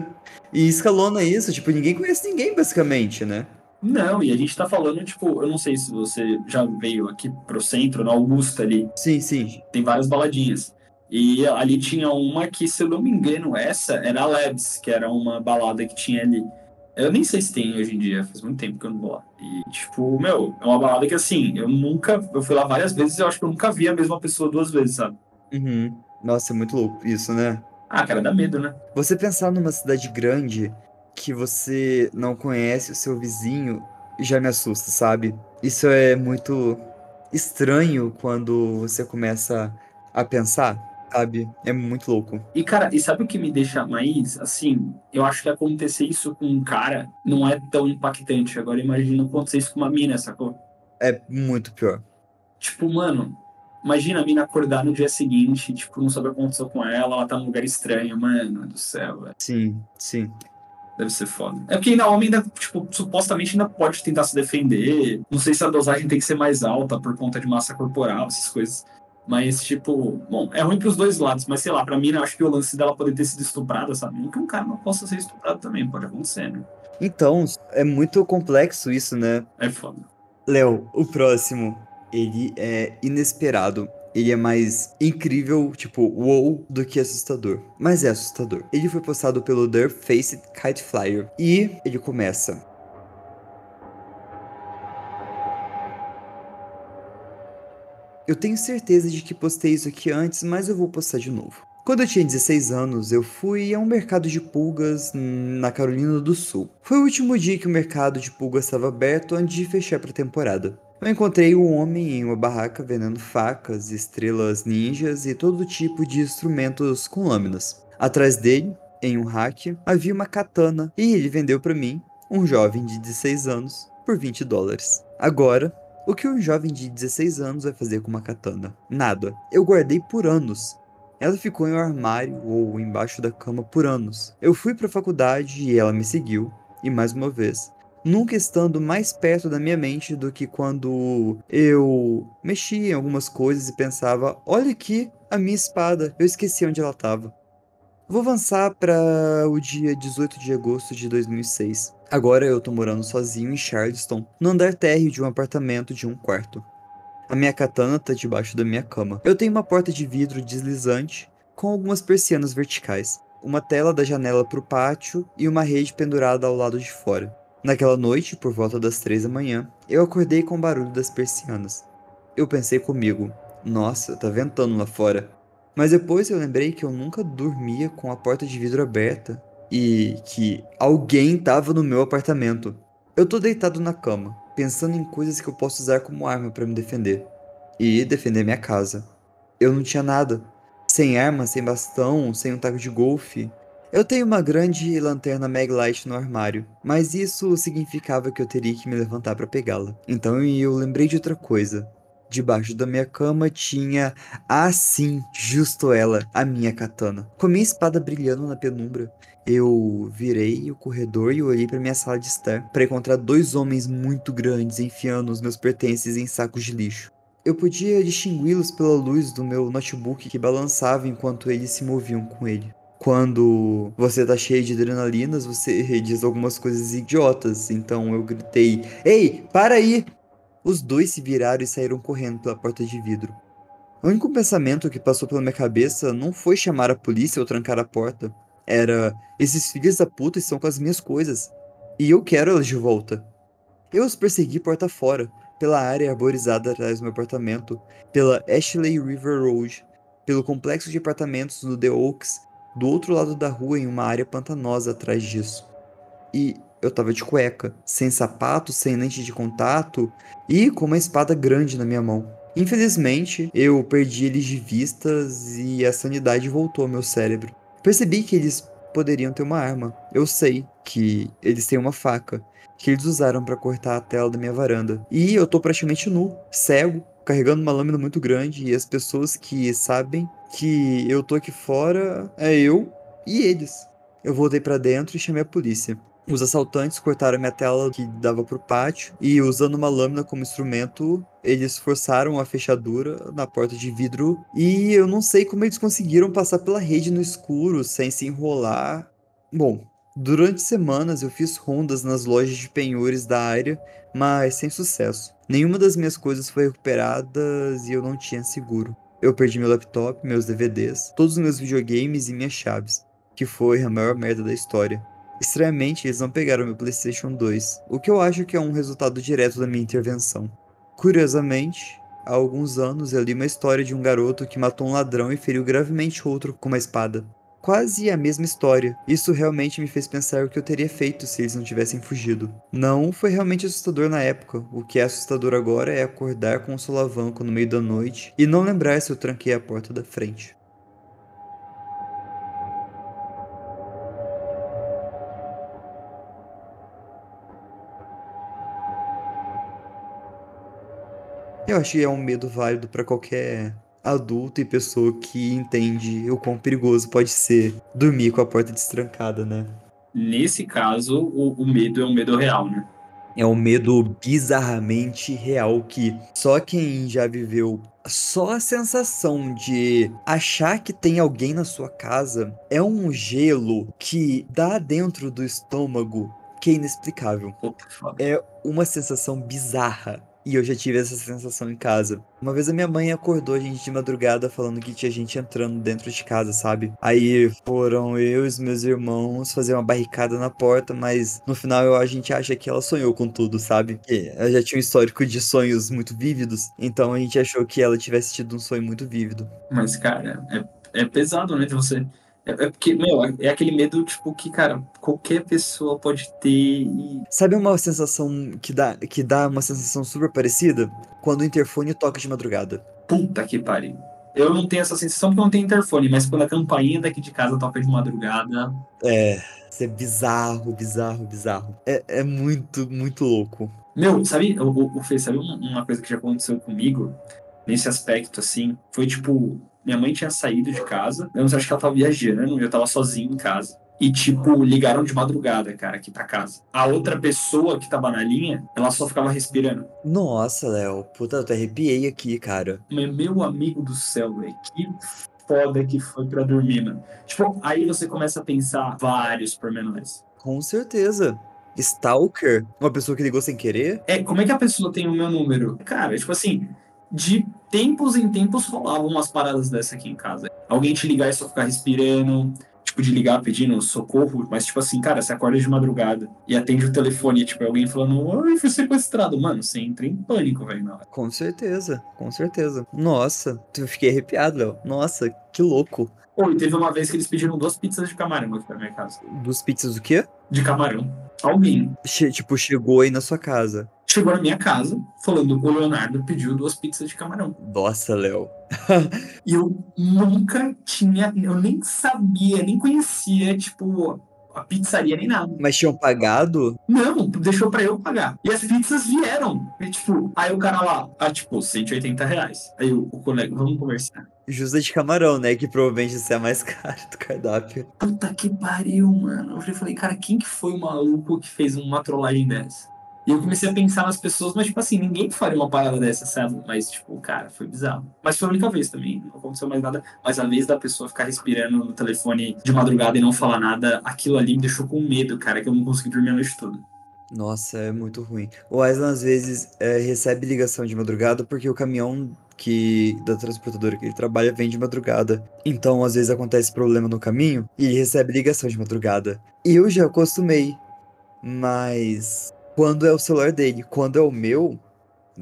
e escalona isso, tipo, ninguém conhece ninguém, basicamente, né? Não, e a gente tá falando, tipo, eu não sei se você já veio aqui pro centro, na Augusta ali, Sim, sim. tem várias baladinhas. E ali tinha uma que, se eu não me engano, essa era a Labs, que era uma balada que tinha ali. Eu nem sei se tem hoje em dia, faz muito tempo que eu não vou lá. E, tipo, meu, é uma balada que, assim, eu nunca. Eu fui lá várias vezes e eu acho que eu nunca vi a mesma pessoa duas vezes, sabe? Uhum. Nossa, é muito louco isso, né? Ah, cara, dá medo, né? Você pensar numa cidade grande que você não conhece o seu vizinho já me assusta, sabe? Isso é muito estranho quando você começa a pensar, sabe? É muito louco. E, cara, e sabe o que me deixa mais, assim, eu acho que acontecer isso com um cara não é tão impactante. Agora imagina acontecer isso com uma mina, sacou? É muito pior. Tipo, mano, imagina a mina acordar no dia seguinte, tipo, não sabe o que aconteceu com ela, ela tá num lugar estranho, mano do céu, velho. Sim, sim. Deve ser foda. É porque ainda o homem ainda, tipo, supostamente ainda pode tentar se defender. Não sei se a dosagem tem que ser mais alta por conta de massa corporal, essas coisas. Mas, tipo, bom, é ruim pros dois lados, mas sei lá, pra mim, eu acho que o lance dela poder ter sido estuprada, sabe? Não que um cara não possa ser estuprado também, pode acontecer, né? Então, é muito complexo isso, né? É foda. Léo, o próximo, ele é inesperado. Ele é mais incrível, tipo, wow, do que assustador. Mas é assustador. Ele foi postado pelo The Faced Kite Flyer. E ele começa. Eu tenho certeza de que postei isso aqui antes, mas eu vou postar de novo. Quando eu tinha 16 anos, eu fui a um mercado de pulgas na Carolina do Sul. Foi o último dia que o mercado de pulgas estava aberto antes de fechar para a temporada. Eu encontrei um homem em uma barraca vendendo facas, estrelas ninjas e todo tipo de instrumentos com lâminas. Atrás dele, em um rack, havia uma katana e ele vendeu para mim, um jovem de 16 anos, por 20 dólares. Agora, o que um jovem de 16 anos vai fazer com uma katana? Nada. Eu guardei por anos. Ela ficou em um armário ou embaixo da cama por anos. Eu fui para a faculdade e ela me seguiu, e mais uma vez, nunca estando mais perto da minha mente do que quando eu mexia em algumas coisas e pensava: olha aqui a minha espada, eu esqueci onde ela estava. Vou avançar para o dia 18 de agosto de 2006. Agora eu tô morando sozinho em Charleston, no andar térreo de um apartamento de um quarto. A minha katana tá debaixo da minha cama. Eu tenho uma porta de vidro deslizante com algumas persianas verticais, uma tela da janela pro pátio e uma rede pendurada ao lado de fora. Naquela noite, por volta das três da manhã, eu acordei com o barulho das persianas. Eu pensei comigo, nossa, tá ventando lá fora. Mas depois eu lembrei que eu nunca dormia com a porta de vidro aberta e que alguém tava no meu apartamento. Eu tô deitado na cama, pensando em coisas que eu posso usar como arma para me defender e defender minha casa. Eu não tinha nada. Sem arma, sem bastão, sem um taco de golfe. Eu tenho uma grande lanterna Maglite no armário, mas isso significava que eu teria que me levantar para pegá-la. Então eu lembrei de outra coisa. Debaixo da minha cama tinha, assim, justo ela, a minha katana. Com a minha espada brilhando na penumbra, eu virei o corredor e olhei para minha sala de estar para encontrar dois homens muito grandes enfiando os meus pertences em sacos de lixo. Eu podia distingui-los pela luz do meu notebook que balançava enquanto eles se moviam com ele. Quando você tá cheio de adrenalinas, você diz algumas coisas idiotas. Então eu gritei: Ei, para aí! Os dois se viraram e saíram correndo pela porta de vidro. O único pensamento que passou pela minha cabeça não foi chamar a polícia ou trancar a porta. Era: esses filhos da puta estão com as minhas coisas. E eu quero elas de volta. Eu os persegui porta fora, pela área arborizada atrás do meu apartamento, pela Ashley River Road, pelo complexo de apartamentos no The Oaks, do outro lado da rua em uma área pantanosa atrás disso. E eu tava de cueca, sem sapato, sem lente de contato e com uma espada grande na minha mão. Infelizmente, eu perdi eles de vistas e a sanidade voltou ao meu cérebro. Percebi que eles poderiam ter uma arma. Eu sei que eles têm uma faca que eles usaram para cortar a tela da minha varanda. E eu tô praticamente nu, cego, carregando uma lâmina muito grande e as pessoas que sabem que eu tô aqui fora é eu e eles. Eu voltei para dentro e chamei a polícia. Os assaltantes cortaram minha tela que dava pro pátio e, usando uma lâmina como instrumento, eles forçaram a fechadura na porta de vidro. E eu não sei como eles conseguiram passar pela rede no escuro sem se enrolar. Bom, durante semanas eu fiz rondas nas lojas de penhores da área, mas sem sucesso. Nenhuma das minhas coisas foi recuperada e eu não tinha seguro. Eu perdi meu laptop, meus DVDs, todos os meus videogames e minhas chaves, que foi a maior merda da história. Estranhamente, eles não pegaram meu PlayStation 2, o que eu acho que é um resultado direto da minha intervenção. Curiosamente, há alguns anos eu li uma história de um garoto que matou um ladrão e feriu gravemente outro com uma espada. Quase a mesma história. Isso realmente me fez pensar o que eu teria feito se eles não tivessem fugido. Não foi realmente assustador na época. O que é assustador agora é acordar com um solavanco no meio da noite e não lembrar se eu tranquei a porta da frente. Eu acho que é um medo válido para qualquer adulto e pessoa que entende o quão perigoso pode ser dormir com a porta destrancada, né? Nesse caso, o, o medo é um medo real, né? É um medo bizarramente real que só quem já viveu só a sensação de achar que tem alguém na sua casa é um gelo que dá dentro do estômago que é inexplicável. É uma sensação bizarra. E eu já tive essa sensação em casa. Uma vez a minha mãe acordou a gente de madrugada falando que tinha gente entrando dentro de casa, sabe? Aí foram eu e os meus irmãos fazer uma barricada na porta, mas no final a gente acha que ela sonhou com tudo, sabe? E ela já tinha um histórico de sonhos muito vívidos, então a gente achou que ela tivesse tido um sonho muito vívido. Mas, cara, é, é pesado, né? Você é, é porque, meu, é aquele medo, tipo, que, cara, qualquer pessoa pode ter e... Sabe uma sensação que dá, que dá uma sensação super parecida? Quando o interfone toca de madrugada. Puta que pariu. Eu não tenho essa sensação porque não tem interfone, mas quando a campainha daqui de casa toca de madrugada... É, isso é bizarro, bizarro, bizarro. É, é muito, muito louco. Meu, sabe, o, o, o Fê, sabe uma coisa que já aconteceu comigo? Nesse aspecto, assim, foi tipo minha mãe tinha saído de casa. Eu não sei, acho que ela tava viajando, eu tava sozinho em casa. E, tipo, ligaram de madrugada, cara, aqui pra casa. A outra pessoa que tava na linha, ela só ficava respirando. Nossa, Léo. Puta, eu até arrepiei aqui, cara. Meu amigo do céu, velho. Que foda que foi pra dormir, mano. Tipo, aí você começa a pensar vários pormenores. Com certeza. Stalker? Uma pessoa que ligou sem querer? É, como é que a pessoa tem o meu número? Cara, tipo assim, de tempos em tempos rolavam umas paradas dessa aqui em casa. Alguém te ligar e só ficar respirando, tipo, de ligar pedindo socorro, mas tipo assim, cara, você acorda de madrugada e atende o telefone, tipo, é alguém falando, oi, fui sequestrado. Mano, você entra em pânico, velho. Com certeza, com certeza. Nossa, eu fiquei arrepiado, Léo. Nossa, que louco. Oi, teve uma vez que eles pediram duas pizzas de camarão aqui pra minha casa. Duas pizzas do quê? De camarão. Alguém. Che tipo, chegou aí na sua casa chegou na minha casa falando o Leonardo pediu duas pizzas de camarão. Nossa, Léo. e eu nunca tinha, eu nem sabia, nem conhecia, tipo, a pizzaria nem nada. Mas tinham pagado? Não, deixou pra eu pagar. E as pizzas vieram. E, tipo, aí o cara lá, ah, tipo, 180 reais. Aí o, o colega, vamos conversar. Justa de camarão, né? Que provavelmente isso é a mais cara do cardápio. Puta que pariu, mano. Eu falei, cara, quem que foi o maluco que fez uma trollagem dessa? E eu comecei a pensar nas pessoas, mas, tipo assim, ninguém faria uma parada dessa, sabe? Mas, tipo, cara, foi bizarro. Mas foi a única vez também, não aconteceu mais nada. Mas a vez da pessoa ficar respirando no telefone de madrugada e não falar nada, aquilo ali me deixou com medo, cara, que eu não consegui dormir a noite toda. Nossa, é muito ruim. O Aislan, às vezes, é, recebe ligação de madrugada porque o caminhão que da transportadora que ele trabalha vem de madrugada. Então, às vezes acontece problema no caminho e ele recebe ligação de madrugada. E eu já acostumei, mas quando é o celular dele. Quando é o meu,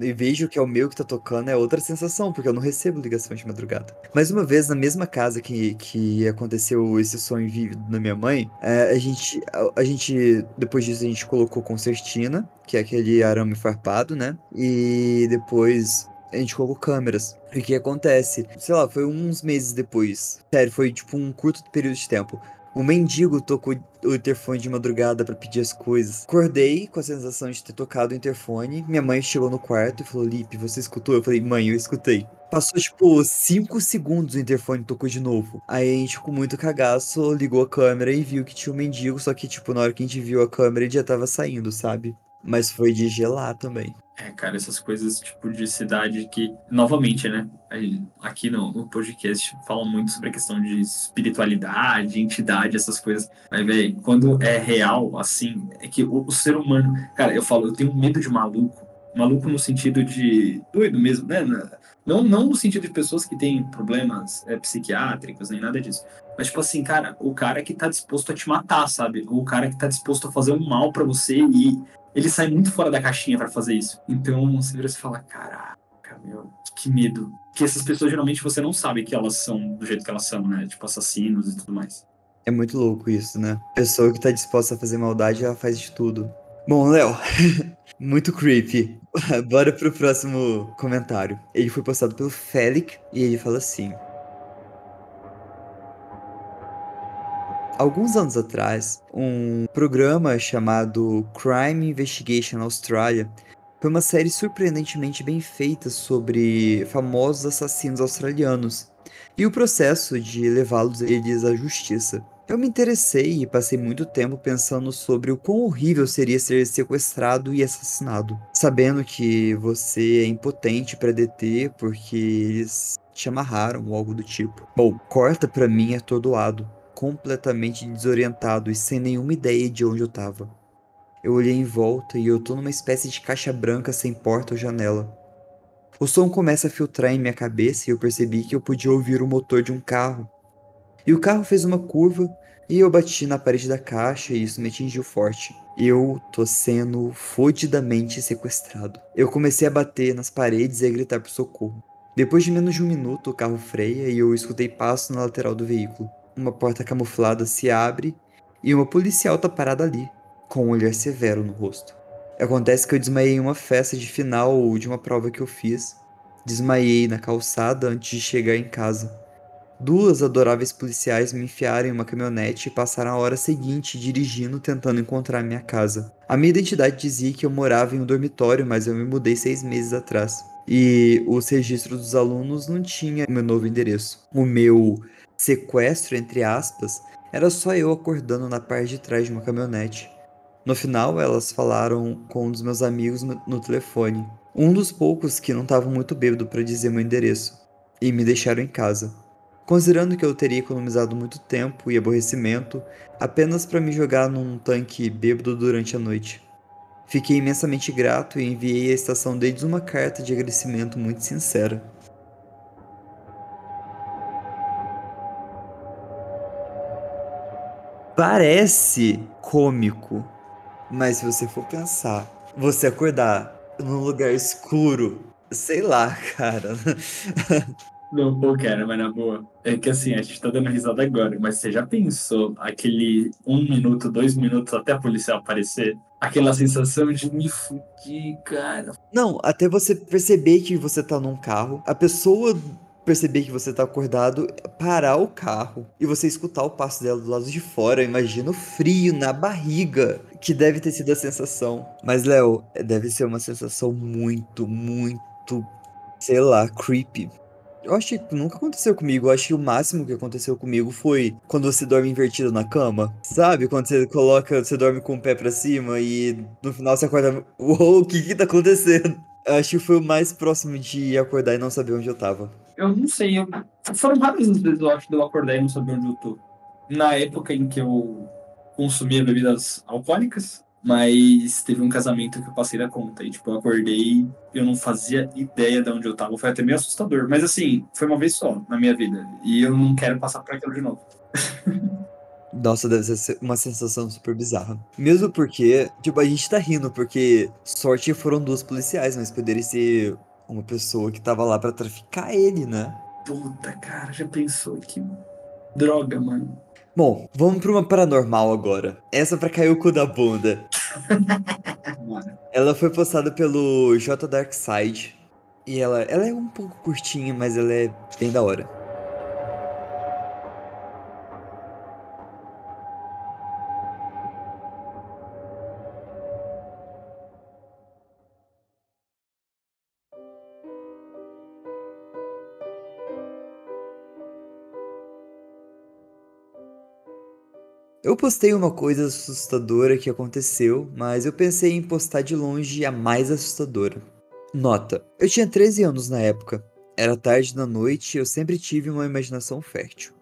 e vejo que é o meu que tá tocando, é outra sensação, porque eu não recebo ligação de madrugada. Mais uma vez, na mesma casa que, que aconteceu esse sonho vívido na minha mãe, é, a, gente, a, a, gente, depois disso, a gente colocou concertina, que é aquele arame farpado, né? E depois a gente colocou câmeras. E o que acontece? Sei lá, foi uns meses depois. Sério, foi tipo um curto período de tempo. O mendigo tocou o interfone de madrugada para pedir as coisas. Acordei com a sensação de ter tocado o interfone. Minha mãe chegou no quarto e falou: Lipe, você escutou? Eu falei: Mãe, eu escutei. Passou, tipo, 5 segundos o interfone tocou de novo. Aí a gente, com muito cagaço, ligou a câmera e viu que tinha um mendigo. Só que, tipo, na hora que a gente viu a câmera, ele já tava saindo, sabe? Mas foi de gelar também. É, cara, essas coisas tipo de cidade que, novamente, né? Aqui no, no podcast fala muito sobre a questão de espiritualidade, entidade, essas coisas. Mas, velho, quando é real, assim, é que o, o, ser humano. Cara, eu falo, eu tenho medo de maluco. Maluco no sentido de. doido mesmo, né? Não, não no sentido de pessoas que têm problemas é, psiquiátricos, nem nada disso. Mas, tipo assim, cara, o cara que tá disposto a te matar, sabe? O cara que tá disposto a fazer um mal para você e ele sai muito fora da caixinha para fazer isso. Então você vira e fala, caraca, meu, que medo. Que essas pessoas geralmente você não sabe que elas são do jeito que elas são, né? Tipo assassinos e tudo mais. É muito louco isso, né? Pessoa que tá disposta a fazer maldade, ela faz de tudo. Bom, Léo, muito creepy. Bora pro próximo comentário. Ele foi postado pelo Félix e ele fala assim: Alguns anos atrás, um programa chamado Crime Investigation Australia foi uma série surpreendentemente bem feita sobre famosos assassinos australianos e o processo de levá-los eles à justiça. Eu me interessei e passei muito tempo pensando sobre o quão horrível seria ser sequestrado e assassinado, sabendo que você é impotente para deter porque eles te amarraram ou algo do tipo. Bom, corta para mim atordoado completamente desorientado e sem nenhuma ideia de onde eu estava. Eu olhei em volta e eu tô numa espécie de caixa branca sem porta ou janela. O som começa a filtrar em minha cabeça e eu percebi que eu podia ouvir o motor de um carro. E o carro fez uma curva e eu bati na parede da caixa e isso me atingiu forte. Eu tô sendo fodidamente sequestrado. Eu comecei a bater nas paredes e a gritar por socorro. Depois de menos de um minuto, o carro freia e eu escutei passos na lateral do veículo uma porta camuflada se abre e uma policial tá parada ali, com um olhar severo no rosto. Acontece que eu desmaiei em uma festa de final de uma prova que eu fiz. Desmaiei na calçada antes de chegar em casa. Duas adoráveis policiais me enfiaram em uma caminhonete e passaram a hora seguinte dirigindo tentando encontrar minha casa. A minha identidade dizia que eu morava em um dormitório, mas eu me mudei seis meses atrás. E os registros dos alunos não tinham meu novo endereço. O meu sequestro, entre aspas, era só eu acordando na parte de trás de uma caminhonete. No final, elas falaram com um dos meus amigos no, telefone, um dos poucos que não estavam muito bêbado para dizer meu endereço, e me deixaram em casa. Considerando que eu teria economizado muito tempo e aborrecimento apenas para me jogar num tanque bêbado durante a noite. Fiquei imensamente grato e enviei à estação deles uma carta de agradecimento muito sincera. Parece cômico, mas se você for pensar, você acordar num lugar escuro, sei lá, cara. Não, pô, cara, mas na boa. É que assim, a gente tá dando risada agora, mas você já pensou aquele um minuto, dois minutos até a policial aparecer? Aquela sensação de me fudir, cara. Não, até você perceber que você tá num carro, a pessoa perceber que você tá acordado, parar o carro e você escutar o passo dela do lado de fora. Imagina o frio na barriga, que deve ter sido a sensação. Mas, Léo, deve ser uma sensação muito, muito, sei lá, creepy. Eu acho que nunca aconteceu comigo. Eu acho que o máximo que aconteceu comigo foi quando você dorme invertido na cama. Sabe? Quando você coloca, você dorme com o pé pra cima e no final você acorda. Uou, o que que tá acontecendo? Eu acho que foi o mais próximo de acordar e não saber onde eu tava. Eu não sei, eu... foram várias vezes eu acho de eu acordar e não saber onde eu tô. Na época em que eu consumia bebidas alcoólicas, mas teve um casamento que eu passei da conta. E, tipo, eu acordei eu não fazia ideia de onde eu tava. Foi até meio assustador. Mas, assim, foi uma vez só na minha vida. E eu não quero passar por aquilo de novo. Nossa, deve ser uma sensação super bizarra. Mesmo porque, tipo, a gente tá rindo, porque sorte foram duas policiais, mas poderia ser uma pessoa que tava lá para traficar ele, né? Puta, cara, já pensou que droga, mano. Bom, vamos pra uma paranormal agora. Essa pra cair o cu da bunda. Ela foi postada pelo J Darkside. E ela, ela é um pouco curtinha, mas ela é bem da hora. Eu postei uma coisa assustadora que aconteceu, mas eu pensei em postar de longe a mais assustadora. Nota: eu tinha 13 anos na época. Era tarde da noite e eu sempre tive uma imaginação fértil.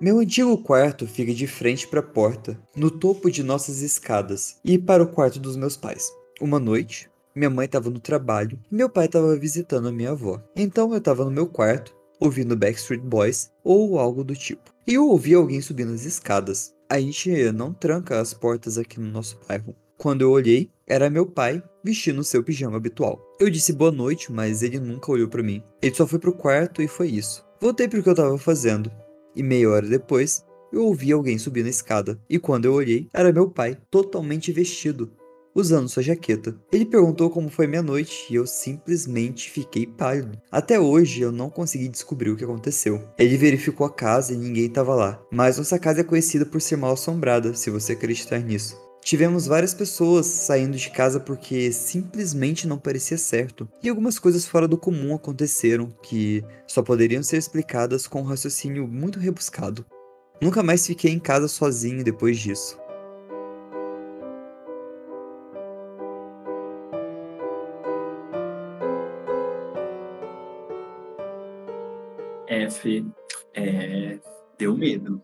Meu antigo quarto fica de frente para a porta, no topo de nossas escadas, e para o quarto dos meus pais. Uma noite, minha mãe estava no trabalho e meu pai estava visitando a minha avó. Então eu estava no meu quarto, ouvindo Backstreet Boys ou algo do tipo. E eu ouvi alguém subindo as escadas. A gente não tranca as portas aqui no nosso bairro. Quando eu olhei, era meu pai vestindo seu pijama habitual. Eu disse boa noite, mas ele nunca olhou para mim. Ele só foi pro quarto e foi isso. Voltei pro que eu tava fazendo. E meia hora depois, eu ouvi alguém subir na escada. E quando eu olhei, era meu pai, totalmente vestido, usando sua jaqueta. Ele perguntou como foi minha noite e eu simplesmente fiquei pálido. Até hoje eu não consegui descobrir o que aconteceu. Ele verificou a casa e ninguém estava lá, mas nossa casa é conhecida por ser mal assombrada, se você acreditar nisso. Tivemos várias pessoas saindo de casa porque simplesmente não parecia certo, e algumas coisas fora do comum aconteceram que só poderiam ser explicadas com um raciocínio muito rebuscado. Nunca mais fiquei em casa sozinho depois disso. F. É, deu medo.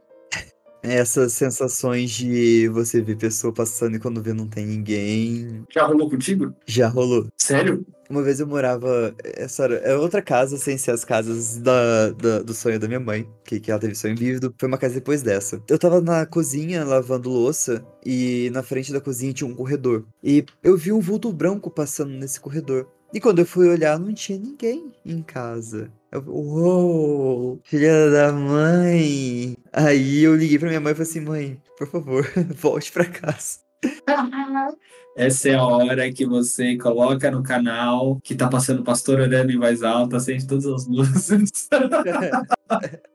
Essas sensações de você ver pessoa passando e quando vê não tem ninguém. Já rolou contigo? Já rolou. Sério? Uma vez eu morava. Essa é outra casa, sem ser as casas da, da- do sonho da minha mãe, que, que ela teve sonho vívido. Foi uma casa depois dessa. Eu tava na cozinha lavando louça e na frente da cozinha tinha um corredor. E eu vi um vulto branco passando nesse corredor. E quando eu fui olhar, não tinha ninguém em casa. Eu, uou, filha da mãe. Aí eu liguei pra minha mãe e falei assim: mãe, por favor, volte pra casa. Essa é a hora que você coloca no canal que tá passando pastor orando em voz alta, acende todas as luzes.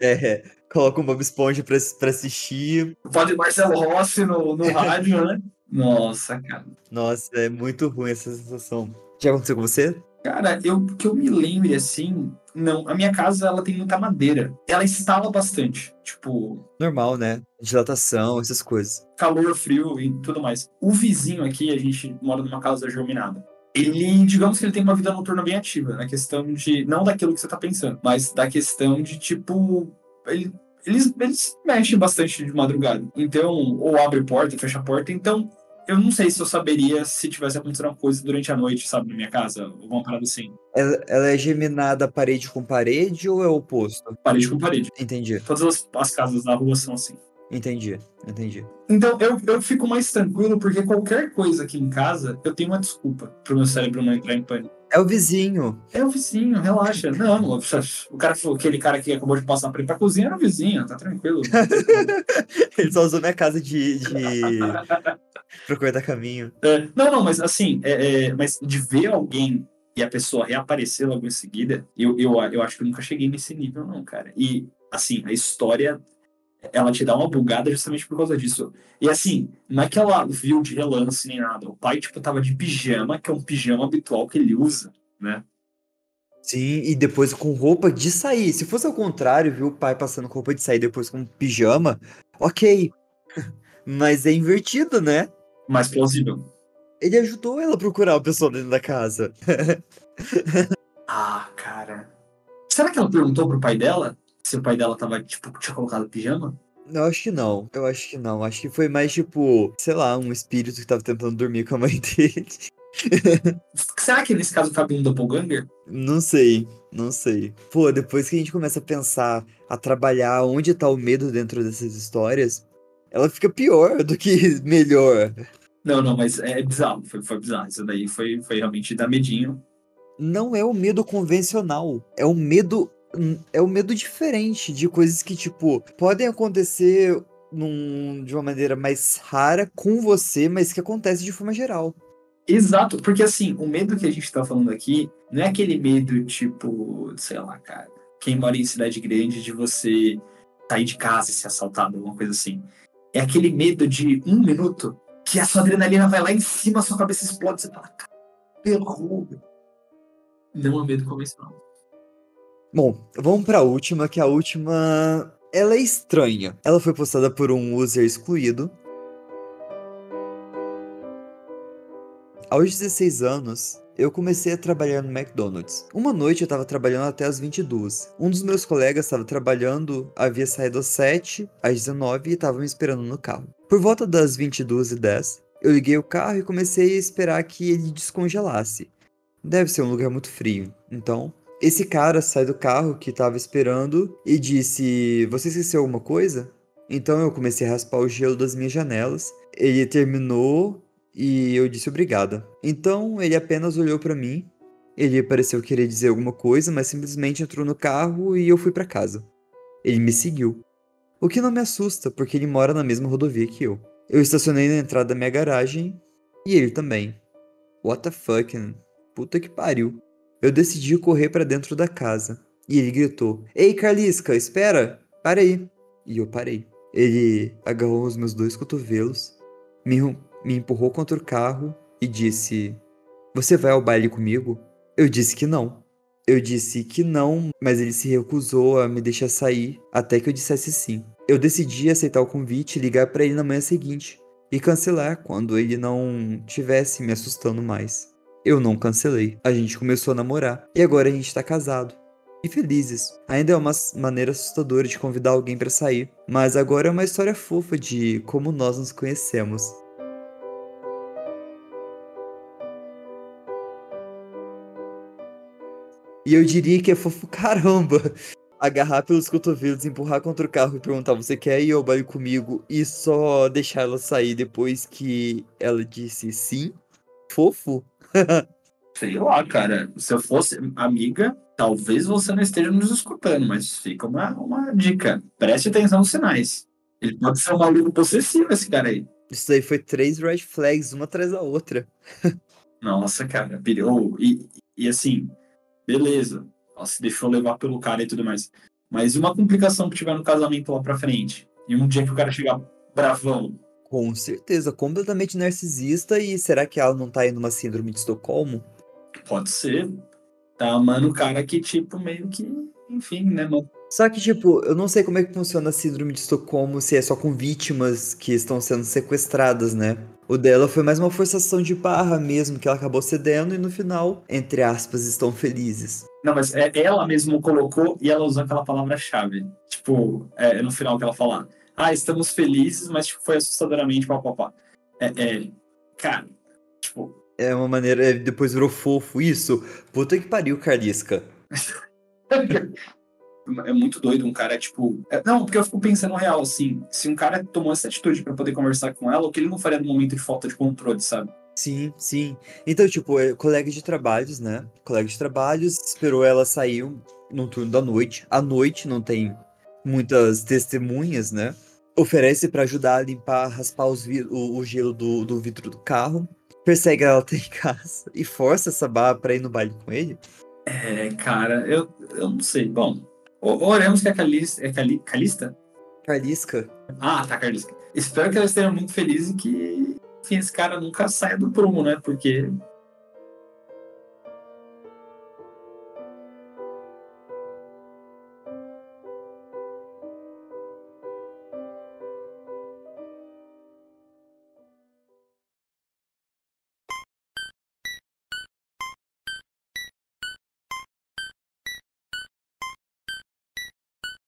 É, coloca um Bob Esponja pra, pra assistir. Pode Marcelo Rossi no, no rádio, né? Nossa, cara. Nossa, é muito ruim essa sensação. Já aconteceu com você? Cara, eu que eu me lembre assim, não, a minha casa ela tem muita madeira. Ela instala bastante, tipo, Normal, né? Dilatação, essas coisas. calor, frio e tudo mais. O vizinho aqui, a gente mora numa casa germinada. Ele, digamos que ele tem uma vida noturna bem ativa, na questão de, não daquilo que você tá pensando, mas da questão de, tipo, ele, eles, eles mexem bastante de madrugada. Então, ou abre porta, fecha a porta. Então, eu não sei se eu saberia se tivesse acontecido uma coisa durante a noite, sabe, na minha casa, alguma parada assim. Ela, ela é geminada parede com parede ou é o oposto? Parede com parede. Entendi, Todas as, as casas da rua são assim. entendi, entendi. Então, eu, eu fico mais tranquilo porque qualquer coisa aqui em casa, eu tenho uma desculpa pro meu cérebro não entrar em pânico. É o vizinho. É o vizinho, relaxa. Não, o cara, aquele cara que acabou de passar pra pra cozinha era o vizinho, tá tranquilo. Ele só usou minha casa de. de... pra cortar caminho. É, não, não, mas assim, é, é, mas de ver alguém e a pessoa reaparecer logo em seguida, eu, eu, eu acho que eu nunca cheguei nesse nível, não, cara. E, assim, a história, ela te dá uma bugada justamente por causa disso. E, assim, não é que ela viu de relance nem nada. O pai, tipo, tava de pijama, que é um pijama habitual que ele usa, né? Sim, e depois com roupa de sair. Se fosse ao contrário, viu o pai passando com roupa de sair depois com pijama, ok. Mas é invertido, né? Mais plausível. Ele ajudou ela a procurar a pessoa dentro da casa. Ah, cara. Será que ela perguntou pro pai dela se o pai dela tava, tipo, tinha colocado pijama? Eu acho que não. Eu acho que não. Acho que foi mais tipo, sei lá, um espírito que tava tentando dormir com a mãe dele. Será que nesse caso cabe um doppelganger? Não sei, não sei. Pô, depois que a gente começa a pensar, a trabalhar onde tá o medo dentro dessas histórias, ela fica pior do que melhor. Não, não, mas é bizarro. Foi, foi bizarro. Isso daí foi, foi realmente dar medinho. Não é o medo convencional. É o medo. É o medo diferente de coisas que, tipo, podem acontecer num- de uma maneira mais rara com você, mas que acontece de forma geral. Exato, porque assim, o medo que a gente tá falando aqui não é aquele medo tipo, sei lá, cara, quem mora em cidade grande de você sair de casa e ser assaltado, alguma coisa assim. É aquele medo de um minuto que a sua adrenalina vai lá em cima, a sua cabeça explode, você fala, cara, terror. Não é medo convencional. Bom, vamos pra última, que a última. Ela é estranha. Ela foi postada por um user excluído. Aos 16 anos, eu comecei a trabalhar no McDonald's. Uma noite eu estava trabalhando até as 22. Um dos meus colegas estava trabalhando, havia saído às 7, às 19 e estava me esperando no carro. Por volta das 22 e 10, eu liguei o carro e comecei a esperar que ele descongelasse. Deve ser um lugar muito frio, então. Esse cara sai do carro que estava esperando e disse: Você esqueceu alguma coisa? Então eu comecei a raspar o gelo das minhas janelas. Ele terminou e eu disse obrigada. Então ele apenas olhou para mim. Ele pareceu querer dizer alguma coisa, mas simplesmente entrou no carro e eu fui para casa. Ele me seguiu. O que não me assusta, porque ele mora na mesma rodovia que eu. Eu estacionei na entrada da minha garagem e ele também. What the fuck? Puta que pariu. Eu decidi correr para dentro da casa e ele gritou: Ei, Carlisca, espera! Para aí! E eu parei. Ele agarrou os meus dois cotovelos, me me empurrou contra o carro e disse: Você vai ao baile comigo? Eu disse que não. Eu disse que não, mas ele se recusou a me deixar sair até que eu dissesse sim. Eu decidi aceitar o convite e ligar para ele na manhã seguinte e cancelar quando ele não tivesse me assustando mais. Eu não cancelei. A gente começou a namorar e agora a gente tá casado. E felizes. Ainda é uma maneira assustadora de convidar alguém para sair, mas agora é uma história fofa de como nós nos conhecemos. E eu diria que é fofo caramba agarrar pelos cotovelos, empurrar contra o carro e perguntar: Você quer ir ao baile comigo? E só deixar ela sair depois que ela disse sim? Fofo? Sei lá, cara. Se eu fosse amiga, talvez você não esteja nos escutando, mas fica uma, uma dica. Preste atenção nos sinais. Ele pode ser um maluco possessivo, esse cara aí. Isso aí foi três red flags, uma atrás da outra. Nossa, cara. Oh, e, e assim, beleza, ela se deixou levar pelo cara e tudo mais. Mas e uma complicação que tiver no casamento lá pra frente? E um dia que o cara chegar bravão? Com certeza, completamente narcisista. E será que ela não tá indo numa síndrome de Estocolmo? Pode ser. Tá amando o cara que, tipo, meio que. Enfim, né, mano? Só que, tipo, eu não sei como é que funciona a síndrome de Estocolmo, se é só com vítimas que estão sendo sequestradas, né? O dela foi mais uma forçação de barra mesmo, que ela acabou cedendo e no final, entre aspas, estão felizes. Não, mas é, ela mesmo colocou e ela usou aquela palavra-chave. Tipo, é, no final que ela fala, ah, estamos felizes, mas tipo, foi assustadoramente papapá. É, é, cara, tipo... É uma maneira, é, depois virou fofo isso. Puta que pariu, Carlisca. é muito doido um cara, tipo. É, não, porque eu fico pensando real, assim, se um cara tomou essa atitude para poder conversar com ela, o que ele não faria no momento de falta de controle, sabe? Sim, sim. Então, tipo, é, colega de trabalhos, né? Colega de trabalhos, esperou ela sair no turno da noite. À noite não tem muitas testemunhas, né? Oferece para ajudar a limpar, raspar o, o, gelo do, do vidro do carro. Persegue ela até em casa e força essa barra pra ir no baile com ele. É, cara, eu, eu não sei. Bom, Oremos que a Calista. É Cali, Calista? Calisca. Ah, tá, Calisca. Espero que ela esteja muito feliz e que enfim, esse cara nunca saia do prumo, né? Porque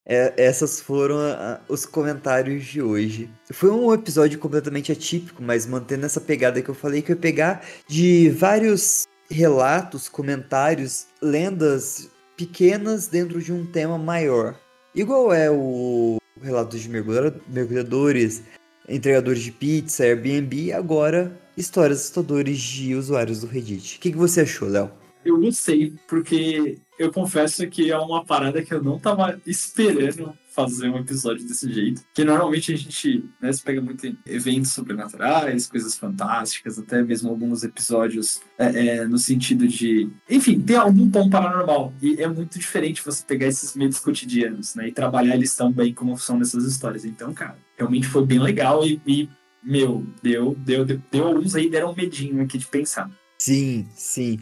É, essas foram a, os comentários de hoje. Foi um episódio completamente atípico, mas mantendo essa pegada que eu falei, que eu ia pegar de vários relatos, comentários, lendas pequenas dentro de um tema maior. Igual é o relato de mergulhadores, entregadores de pizza, Airbnb, agora histórias assustadoras de usuários do Reddit. O que, que você achou, Léo? eu gostei, porque eu confesso que é uma parada que eu não tava esperando fazer um episódio desse jeito. Que normalmente a gente né, se pega muito em eventos sobrenaturais, coisas fantásticas, até mesmo alguns episódios é, é, no sentido de. Enfim, ter algum tom paranormal. E é muito diferente você pegar esses medos cotidianos, né? E trabalhar eles tão bem como são nessas histórias. Então, cara, realmente foi bem legal e, e meu, deu, deu, deu, deu alguns aí deram um medinho aqui de pensar. Sim, sim.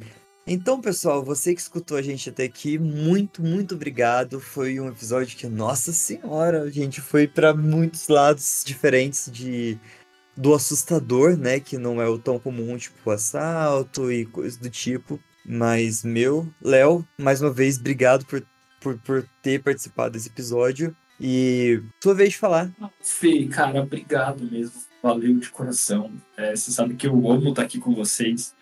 Então, pessoal, você que escutou a gente até aqui, muito, muito obrigado. Foi um episódio que, nossa senhora, a gente foi para muitos lados diferentes de do assustador, né, que não é o tão comum, tipo assalto e coisas do tipo. Mas meu, Léo, mais uma vez, obrigado por, por, por ter participado desse episódio. E sua vez de falar. Fê, cara, obrigado mesmo. Valeu de coração. É, você sabe que eu amo estar aqui com vocês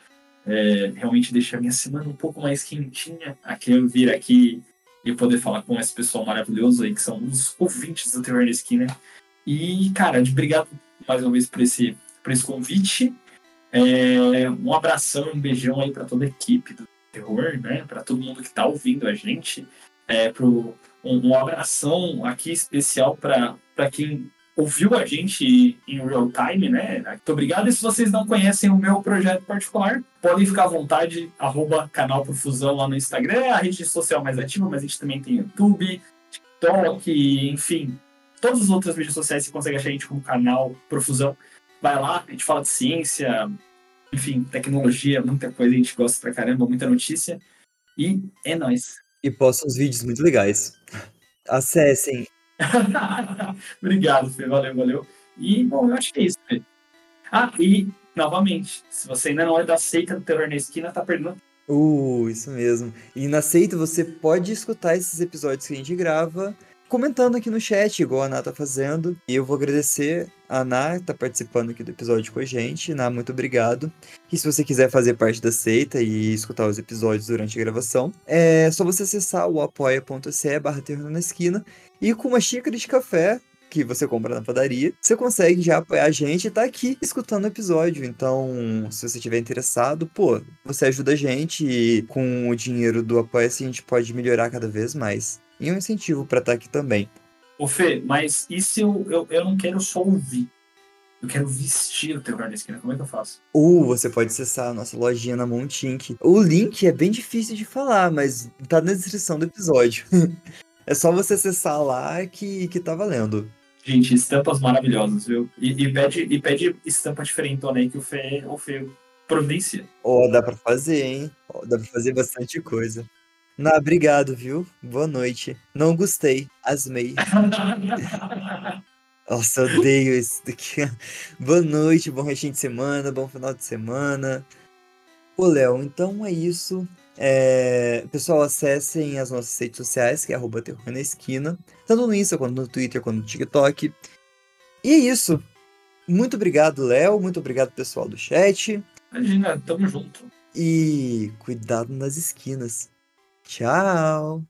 é, realmente deixa a minha semana um pouco mais quentinha. Aqui eu vir aqui e poder falar com esse pessoal maravilhoso aí, que são os ouvintes do Terror na Esquina. E, cara, de obrigado mais uma vez por esse, por esse convite. É, um abração, um beijão aí para toda a equipe do Terror, né? Para todo mundo que está ouvindo a gente. É, pro, um, um abração aqui especial para quem ouviu a gente em real time, né? Muito obrigado. E se vocês não conhecem o meu projeto particular, podem ficar à vontade, arroba canal Profusão lá no Instagram, é a rede social mais ativa, mas a gente também tem YouTube, TikTok, enfim. Todas as outras mídias sociais você consegue achar a gente como canal Profusão. Vai lá, a gente fala de ciência, enfim, tecnologia, muita coisa, a gente gosta pra caramba, muita notícia. E é nóis. E posta uns vídeos muito legais. Acessem Obrigado, Fê. Valeu, valeu. E, bom, eu acho que é isso, Fê. Ah, e, novamente, se você ainda não é da seita do Terror na Esquina, tá perdendo. Uh, isso mesmo. E na seita você pode escutar esses episódios que a gente grava comentando aqui no chat, igual a Ana tá fazendo. E eu vou agradecer a Ana que tá participando aqui do episódio com a gente. Ana, muito obrigado. E se você quiser fazer parte da seita e escutar os episódios durante a gravação, é só você acessar o apoia.se barra na esquina e com uma xícara de café que você compra na padaria, você consegue já apoiar a gente e tá aqui escutando o episódio. Então, se você estiver interessado, pô, você ajuda a gente e com o dinheiro do Apoia-se a gente pode melhorar cada vez mais. E um incentivo para estar tá aqui também. Ô Fê, mas e se eu, eu, eu não quero só ouvir? Eu quero vestir o Terror na Esquina. Como é que eu faço? Ou uh, você pode acessar a nossa lojinha na Montink. O link é bem difícil de falar, mas tá na descrição do episódio. é só você acessar lá que, que tá valendo. Gente, estampas maravilhosas, viu? E, e pede, e pede estampa diferentona aí que o Fê, o Fê providencia. Ó, oh, dá pra fazer, hein? Oh, dá pra fazer bastante coisa. Não, obrigado, viu? Boa noite. Não gostei. Asmei. Nossa, eu odeio isso daqui. Boa noite, bom restinho de semana, bom final de semana. Ô, Léo, então é isso. É... Pessoal, acessem as nossas redes sociais, que é arroba terror na esquina. Tanto no Insta, quanto no Twitter, quanto no TikTok. E é isso. Muito obrigado, Léo. Muito obrigado, pessoal do chat. Imagina, tamo junto. E cuidado nas esquinas. Tchau!